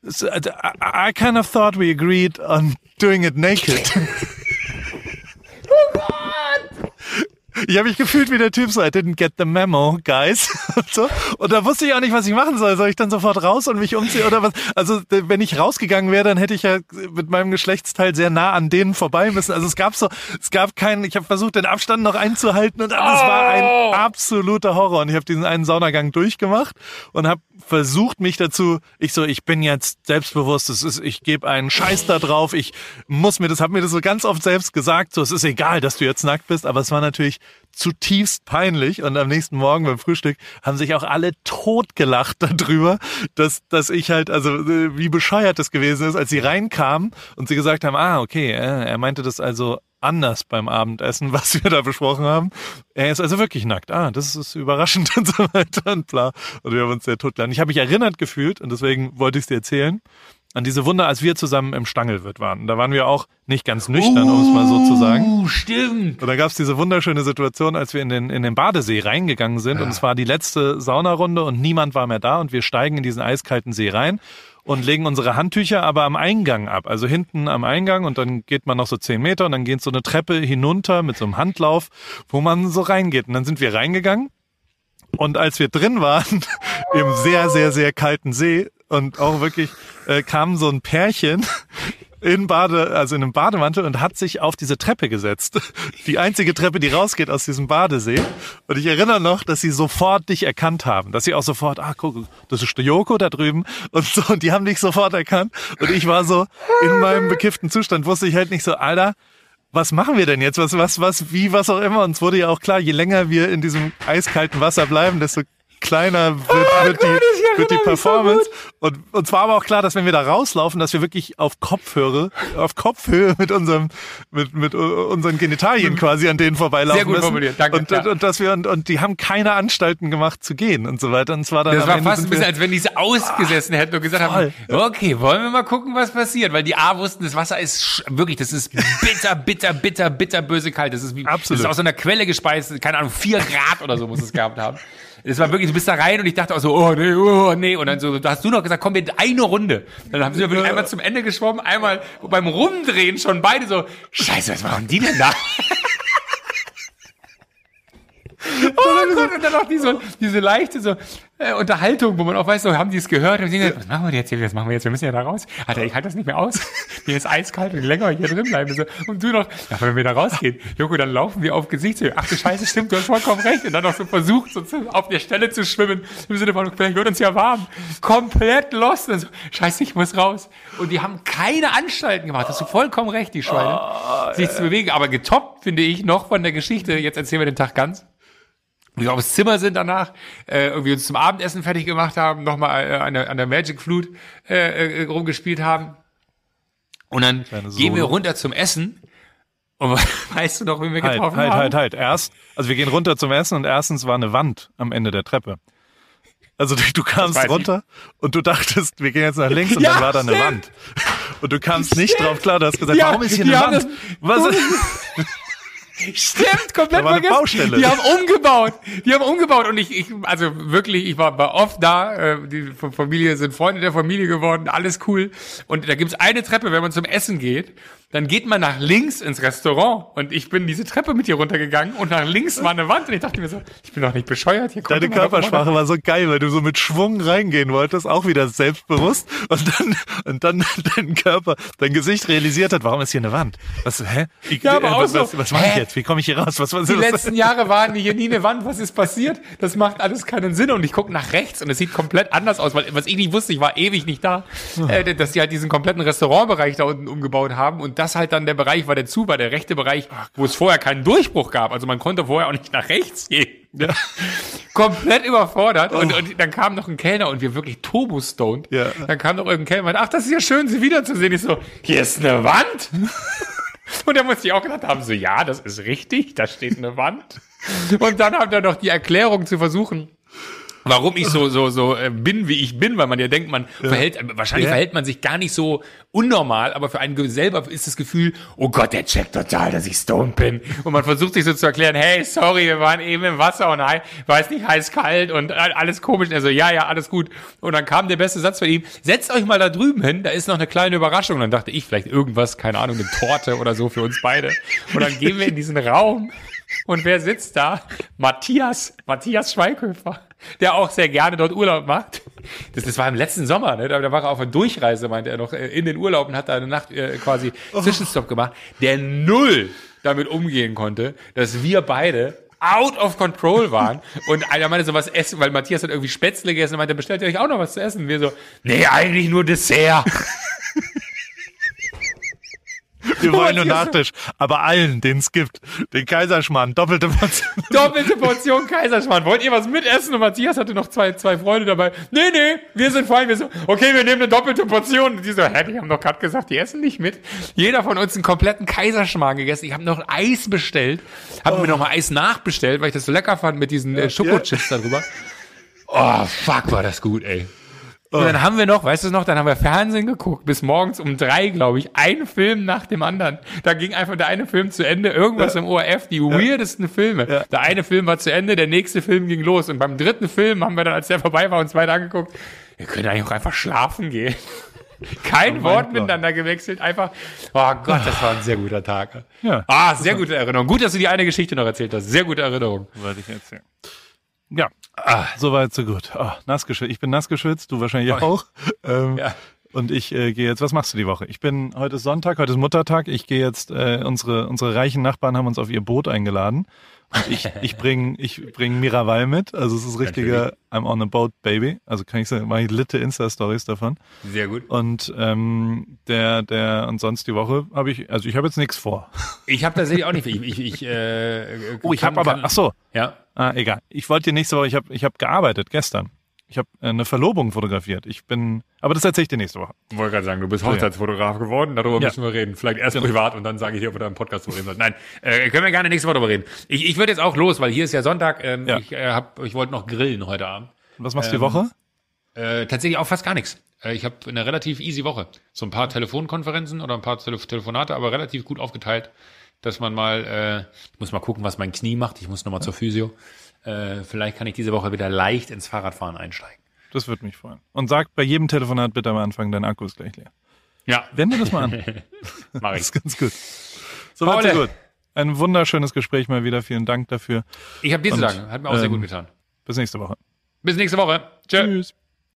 so, I, I kind of thought we agreed on doing it naked. Ich habe mich gefühlt wie der Typ so, I didn't get the memo, guys. Und, so. und da wusste ich auch nicht, was ich machen soll. Soll ich dann sofort raus und mich umziehen oder was? Also wenn ich rausgegangen wäre, dann hätte ich ja mit meinem Geschlechtsteil sehr nah an denen vorbei müssen. Also es gab so, es gab keinen, ich habe versucht, den Abstand noch einzuhalten und alles war ein absoluter Horror. Und ich habe diesen einen Saunagang durchgemacht und habe versucht, mich dazu, ich so, ich bin jetzt selbstbewusst, es ist, ich gebe einen Scheiß da drauf, ich muss mir das, habe mir das so ganz oft selbst gesagt, so, es ist egal, dass du jetzt nackt bist, aber es war natürlich zutiefst peinlich und am nächsten Morgen beim Frühstück haben sich auch alle totgelacht darüber, dass, dass ich halt, also äh, wie bescheuert das gewesen ist, als sie reinkamen und sie gesagt haben, ah, okay, äh, er meinte das also anders beim Abendessen, was wir da besprochen haben. Er ist also wirklich nackt. Ah, das ist überraschend und so weiter und bla. Und wir haben uns sehr totgelacht. Ich habe mich erinnert gefühlt und deswegen wollte ich es dir erzählen an diese Wunder, als wir zusammen im Stangelwirt waren. Da waren wir auch nicht ganz nüchtern, um es mal so zu sagen. Uh, stimmt. Und da gab es diese wunderschöne Situation, als wir in den, in den Badesee reingegangen sind und es war die letzte Saunarunde und niemand war mehr da und wir steigen in diesen eiskalten See rein und legen unsere Handtücher aber am Eingang ab. Also hinten am Eingang und dann geht man noch so zehn Meter und dann geht so eine Treppe hinunter mit so einem Handlauf, wo man so reingeht. Und dann sind wir reingegangen und als wir drin waren, im sehr, sehr, sehr kalten See und auch wirklich äh, kam so ein Pärchen in Bade, also in einem Bademantel und hat sich auf diese Treppe gesetzt. Die einzige Treppe, die rausgeht aus diesem Badesee. Und ich erinnere noch, dass sie sofort dich erkannt haben. Dass sie auch sofort, ah, guck, das ist der Joko da drüben. Und so, und die haben dich sofort erkannt. Und ich war so, in meinem bekifften Zustand wusste ich halt nicht so, Alter, was machen wir denn jetzt? Was, was, was, wie, was auch immer. Und es wurde ja auch klar, je länger wir in diesem eiskalten Wasser bleiben, desto kleiner wird, oh wird, die, wird die Performance. Und uns war aber auch klar, dass wenn wir da rauslaufen, dass wir wirklich auf Kopfhöhe, auf Kopfhöhe mit unserem, mit, mit unseren Genitalien quasi an denen vorbeilaufen Sehr gut müssen. formuliert, danke. Und, und, und, dass wir, und, und die haben keine Anstalten gemacht zu gehen und so weiter. Und es war dann Das war Ende fast ein bisschen, als wenn die es ausgesessen hätten und gesagt voll. haben, okay, wollen wir mal gucken, was passiert? Weil die A wussten, das Wasser ist wirklich, das ist bitter, bitter, bitter, bitter, böse kalt. Das ist wie, Absolut. das ist aus so einer Quelle gespeist, keine Ahnung, vier Grad oder so muss es gehabt haben. Es war wirklich, du bist da rein und ich dachte auch so, oh nee, oh nee. Und dann so, da hast du noch gesagt, komm, wir eine Runde. Dann haben sie wirklich einmal zum Ende geschwommen, einmal beim Rumdrehen schon beide so, scheiße, was machen die denn da? oh Gott, und dann auch diese, diese leichte so, äh, Unterhaltung, wo man auch weiß, so haben die es gehört und die gesagt, was machen wir jetzt hier, was machen wir jetzt, wir müssen ja da raus. Alter, ich halte das nicht mehr aus. Mir ist eiskalt und länger hier drin bleibe. So. Und du noch, ja, wenn wir da rausgehen, Joko, dann laufen wir auf Gesichtshöhe. Ach du Scheiße, stimmt, du hast vollkommen recht. Und dann noch so versucht, so auf der Stelle zu schwimmen, im Sinne von, vielleicht wird uns ja warm. Komplett lost. Und so, Scheiße, ich muss raus. Und die haben keine Anstalten gemacht. Hast du vollkommen recht, die Schweine, oh, sich zu bewegen. Aber getoppt, finde ich, noch von der Geschichte, jetzt erzählen wir den Tag ganz wir aufs Zimmer sind danach, äh, irgendwie uns zum Abendessen fertig gemacht haben, nochmal äh, an, der, an der Magic Flute äh, äh, rumgespielt haben. Und dann gehen wir runter zum Essen. Und weißt du noch, wie wir halt, getroffen halt, haben? Halt, halt, halt. Erst, also wir gehen runter zum Essen und erstens war eine Wand am Ende der Treppe. Also du, du kamst runter ich. und du dachtest, wir gehen jetzt nach links und ja, dann war da eine Wand. Und du kamst nicht drauf klar, du hast gesagt, ja, warum ist hier eine Wand? Das, Was? Stimmt, komplett vergessen. Baustelle. Die haben umgebaut. Die haben umgebaut und ich, ich also wirklich, ich war, war oft da. Äh, die Familie sind Freunde der Familie geworden, alles cool. Und da gibt's eine Treppe, wenn man zum Essen geht dann geht man nach links ins Restaurant und ich bin diese Treppe mit dir runtergegangen und nach links war eine Wand und ich dachte mir so, ich bin doch nicht bescheuert. Hier Deine Körpersprache war so geil, weil du so mit Schwung reingehen wolltest, auch wieder selbstbewusst und dann, und dann dein Körper, dein Gesicht realisiert hat, warum ist hier eine Wand? Was, hä? Ich, ja, aber äh, was, was, was mache ich jetzt? Wie komme ich hier raus? Was, was Die letzten Jahre waren hier nie eine Wand. Was ist passiert? Das macht alles keinen Sinn und ich gucke nach rechts und es sieht komplett anders aus, weil was ich nicht wusste, ich war ewig nicht da, äh, dass die halt diesen kompletten Restaurantbereich da unten umgebaut haben und das halt dann der Bereich war, der zu war, der rechte Bereich, wo es vorher keinen Durchbruch gab. Also man konnte vorher auch nicht nach rechts gehen. Ja. Komplett überfordert. Oh. Und, und, dann kam noch ein Kellner und wir wirklich turbo-stoned. Ja. Dann kam noch irgendein Kellner und meinte, ach, das ist ja schön, Sie wiederzusehen. Ich so, hier ist eine Wand. und da musste ich auch gedacht haben, so, ja, das ist richtig, da steht eine Wand. Und dann haben wir noch die Erklärung zu versuchen, warum ich so so so äh, bin, wie ich bin, weil man ja denkt, man ja. verhält wahrscheinlich ja. verhält man sich gar nicht so unnormal, aber für einen selber ist das Gefühl, oh Gott, der checkt total, dass ich stoned bin. Und man versucht sich so zu erklären, hey, sorry, wir waren eben im Wasser und war es nicht heiß kalt und alles komisch, also ja, ja, alles gut. Und dann kam der beste Satz von ihm, setzt euch mal da drüben hin, da ist noch eine kleine Überraschung. Und dann dachte ich, vielleicht irgendwas, keine Ahnung, eine Torte oder so für uns beide. Und dann gehen wir in diesen Raum und wer sitzt da? Matthias, Matthias Schweighöfer der auch sehr gerne dort Urlaub macht. Das, das war im letzten Sommer, ne? da, da war er auf einer Durchreise, meinte er noch, äh, in den Urlaub und hat da eine Nacht äh, quasi oh. Zwischenstopp gemacht, der null damit umgehen konnte, dass wir beide out of control waren und einer meinte so was essen, weil Matthias hat irgendwie Spätzle gegessen und meinte, bestellt ihr euch auch noch was zu essen? Und wir so, nee, eigentlich nur Dessert. Wir wollen nur Nachtisch. Aber allen, den es gibt. Den Kaiserschmarrn. Doppelte Portion. Doppelte Portion Kaiserschmarrn. Wollt ihr was mitessen? Und Matthias hatte noch zwei, zwei Freunde dabei. Nee, nee, wir sind fein. Wir so, okay, wir nehmen eine doppelte Portion. Und die so, hä, die haben doch gerade gesagt, die essen nicht mit. Jeder von uns einen kompletten Kaiserschmarrn gegessen. Ich habe noch Eis bestellt. Hab oh. mir noch mal Eis nachbestellt, weil ich das so lecker fand mit diesen äh, Schokochips ja. darüber. Oh, fuck, war das gut, ey. Und dann haben wir noch, weißt du noch, dann haben wir Fernsehen geguckt, bis morgens um drei, glaube ich, ein Film nach dem anderen. Da ging einfach der eine Film zu Ende, irgendwas ja. im ORF, die weirdesten Filme. Ja. Der eine Film war zu Ende, der nächste Film ging los. Und beim dritten Film haben wir dann, als der vorbei war, uns weiter angeguckt. wir können eigentlich auch einfach schlafen gehen. Kein Oh Wort Gott. miteinander gewechselt, einfach. Oh Gott, das war ein sehr guter Tag. Ja. Ah, sehr gute Erinnerung. Gut, dass du die eine Geschichte noch erzählt hast. Sehr gute Erinnerung. Wollte ich erzählen. Ja, ah, soweit, so gut. Oh, nass geschwitzt. Ich bin nass geschwitzt, du wahrscheinlich auch. Ähm, Ja. Und ich äh, gehe jetzt, was machst du die Woche? Ich bin, heute ist Sonntag, heute ist Muttertag. Ich gehe jetzt, äh, unsere, unsere reichen Nachbarn haben uns auf ihr Boot eingeladen. Ich, ich bring, ich bring Miraval mit. Also es ist richtiger I'm on a boat, baby. Also kann ich sagen, mache ich litte Insta-Stories davon. Sehr gut. Und ähm, der, der, und sonst die Woche habe ich, also ich habe jetzt nichts vor. Ich habe tatsächlich auch nicht. Ich, ich, ich, äh, Oh, ich habe aber, ach so, Ja. Ah, egal. Ich wollte dir nächste Woche, ich habe ich hab gearbeitet gestern. Ich habe äh, eine Verlobung fotografiert. Ich bin, aber das erzähle ich dir nächste Woche. Ich wollte gerade sagen, du bist ja. Hochzeitsfotograf geworden, darüber Ja. müssen wir reden. Vielleicht erst privat und dann sage ich dir, ob wir da im Podcast drüber reden sollen. Nein, äh, können wir gerne nächste Woche drüber reden. Ich, ich würde jetzt auch los, weil hier ist ja Sonntag. Ähm, Ja. Ich, äh, hab, ich wollte noch grillen heute Abend. Und was machst du Ähm, die Woche? Äh, tatsächlich auch fast gar nichts. Äh, ich habe eine relativ easy Woche. So ein paar Telefonkonferenzen oder ein paar Tele Telefonate, aber relativ gut aufgeteilt, dass man mal, äh, ich muss mal gucken, was mein Knie macht. Ich muss nochmal zur Physio. Äh, vielleicht kann ich diese Woche wieder leicht ins Fahrradfahren einsteigen. Das würde mich freuen. Und sag bei jedem Telefonat bitte am Anfang, dein Akku ist gleich leer. Ja, Wende das mal an. mache Das ich. ist ganz gut. So weit, so gut. Ein wunderschönes Gespräch mal wieder. Vielen Dank dafür. Ich habe dir zu sagen, hat mir auch sehr ähm, gut getan. Bis nächste Woche. Bis nächste Woche. Tschö. Tschüss.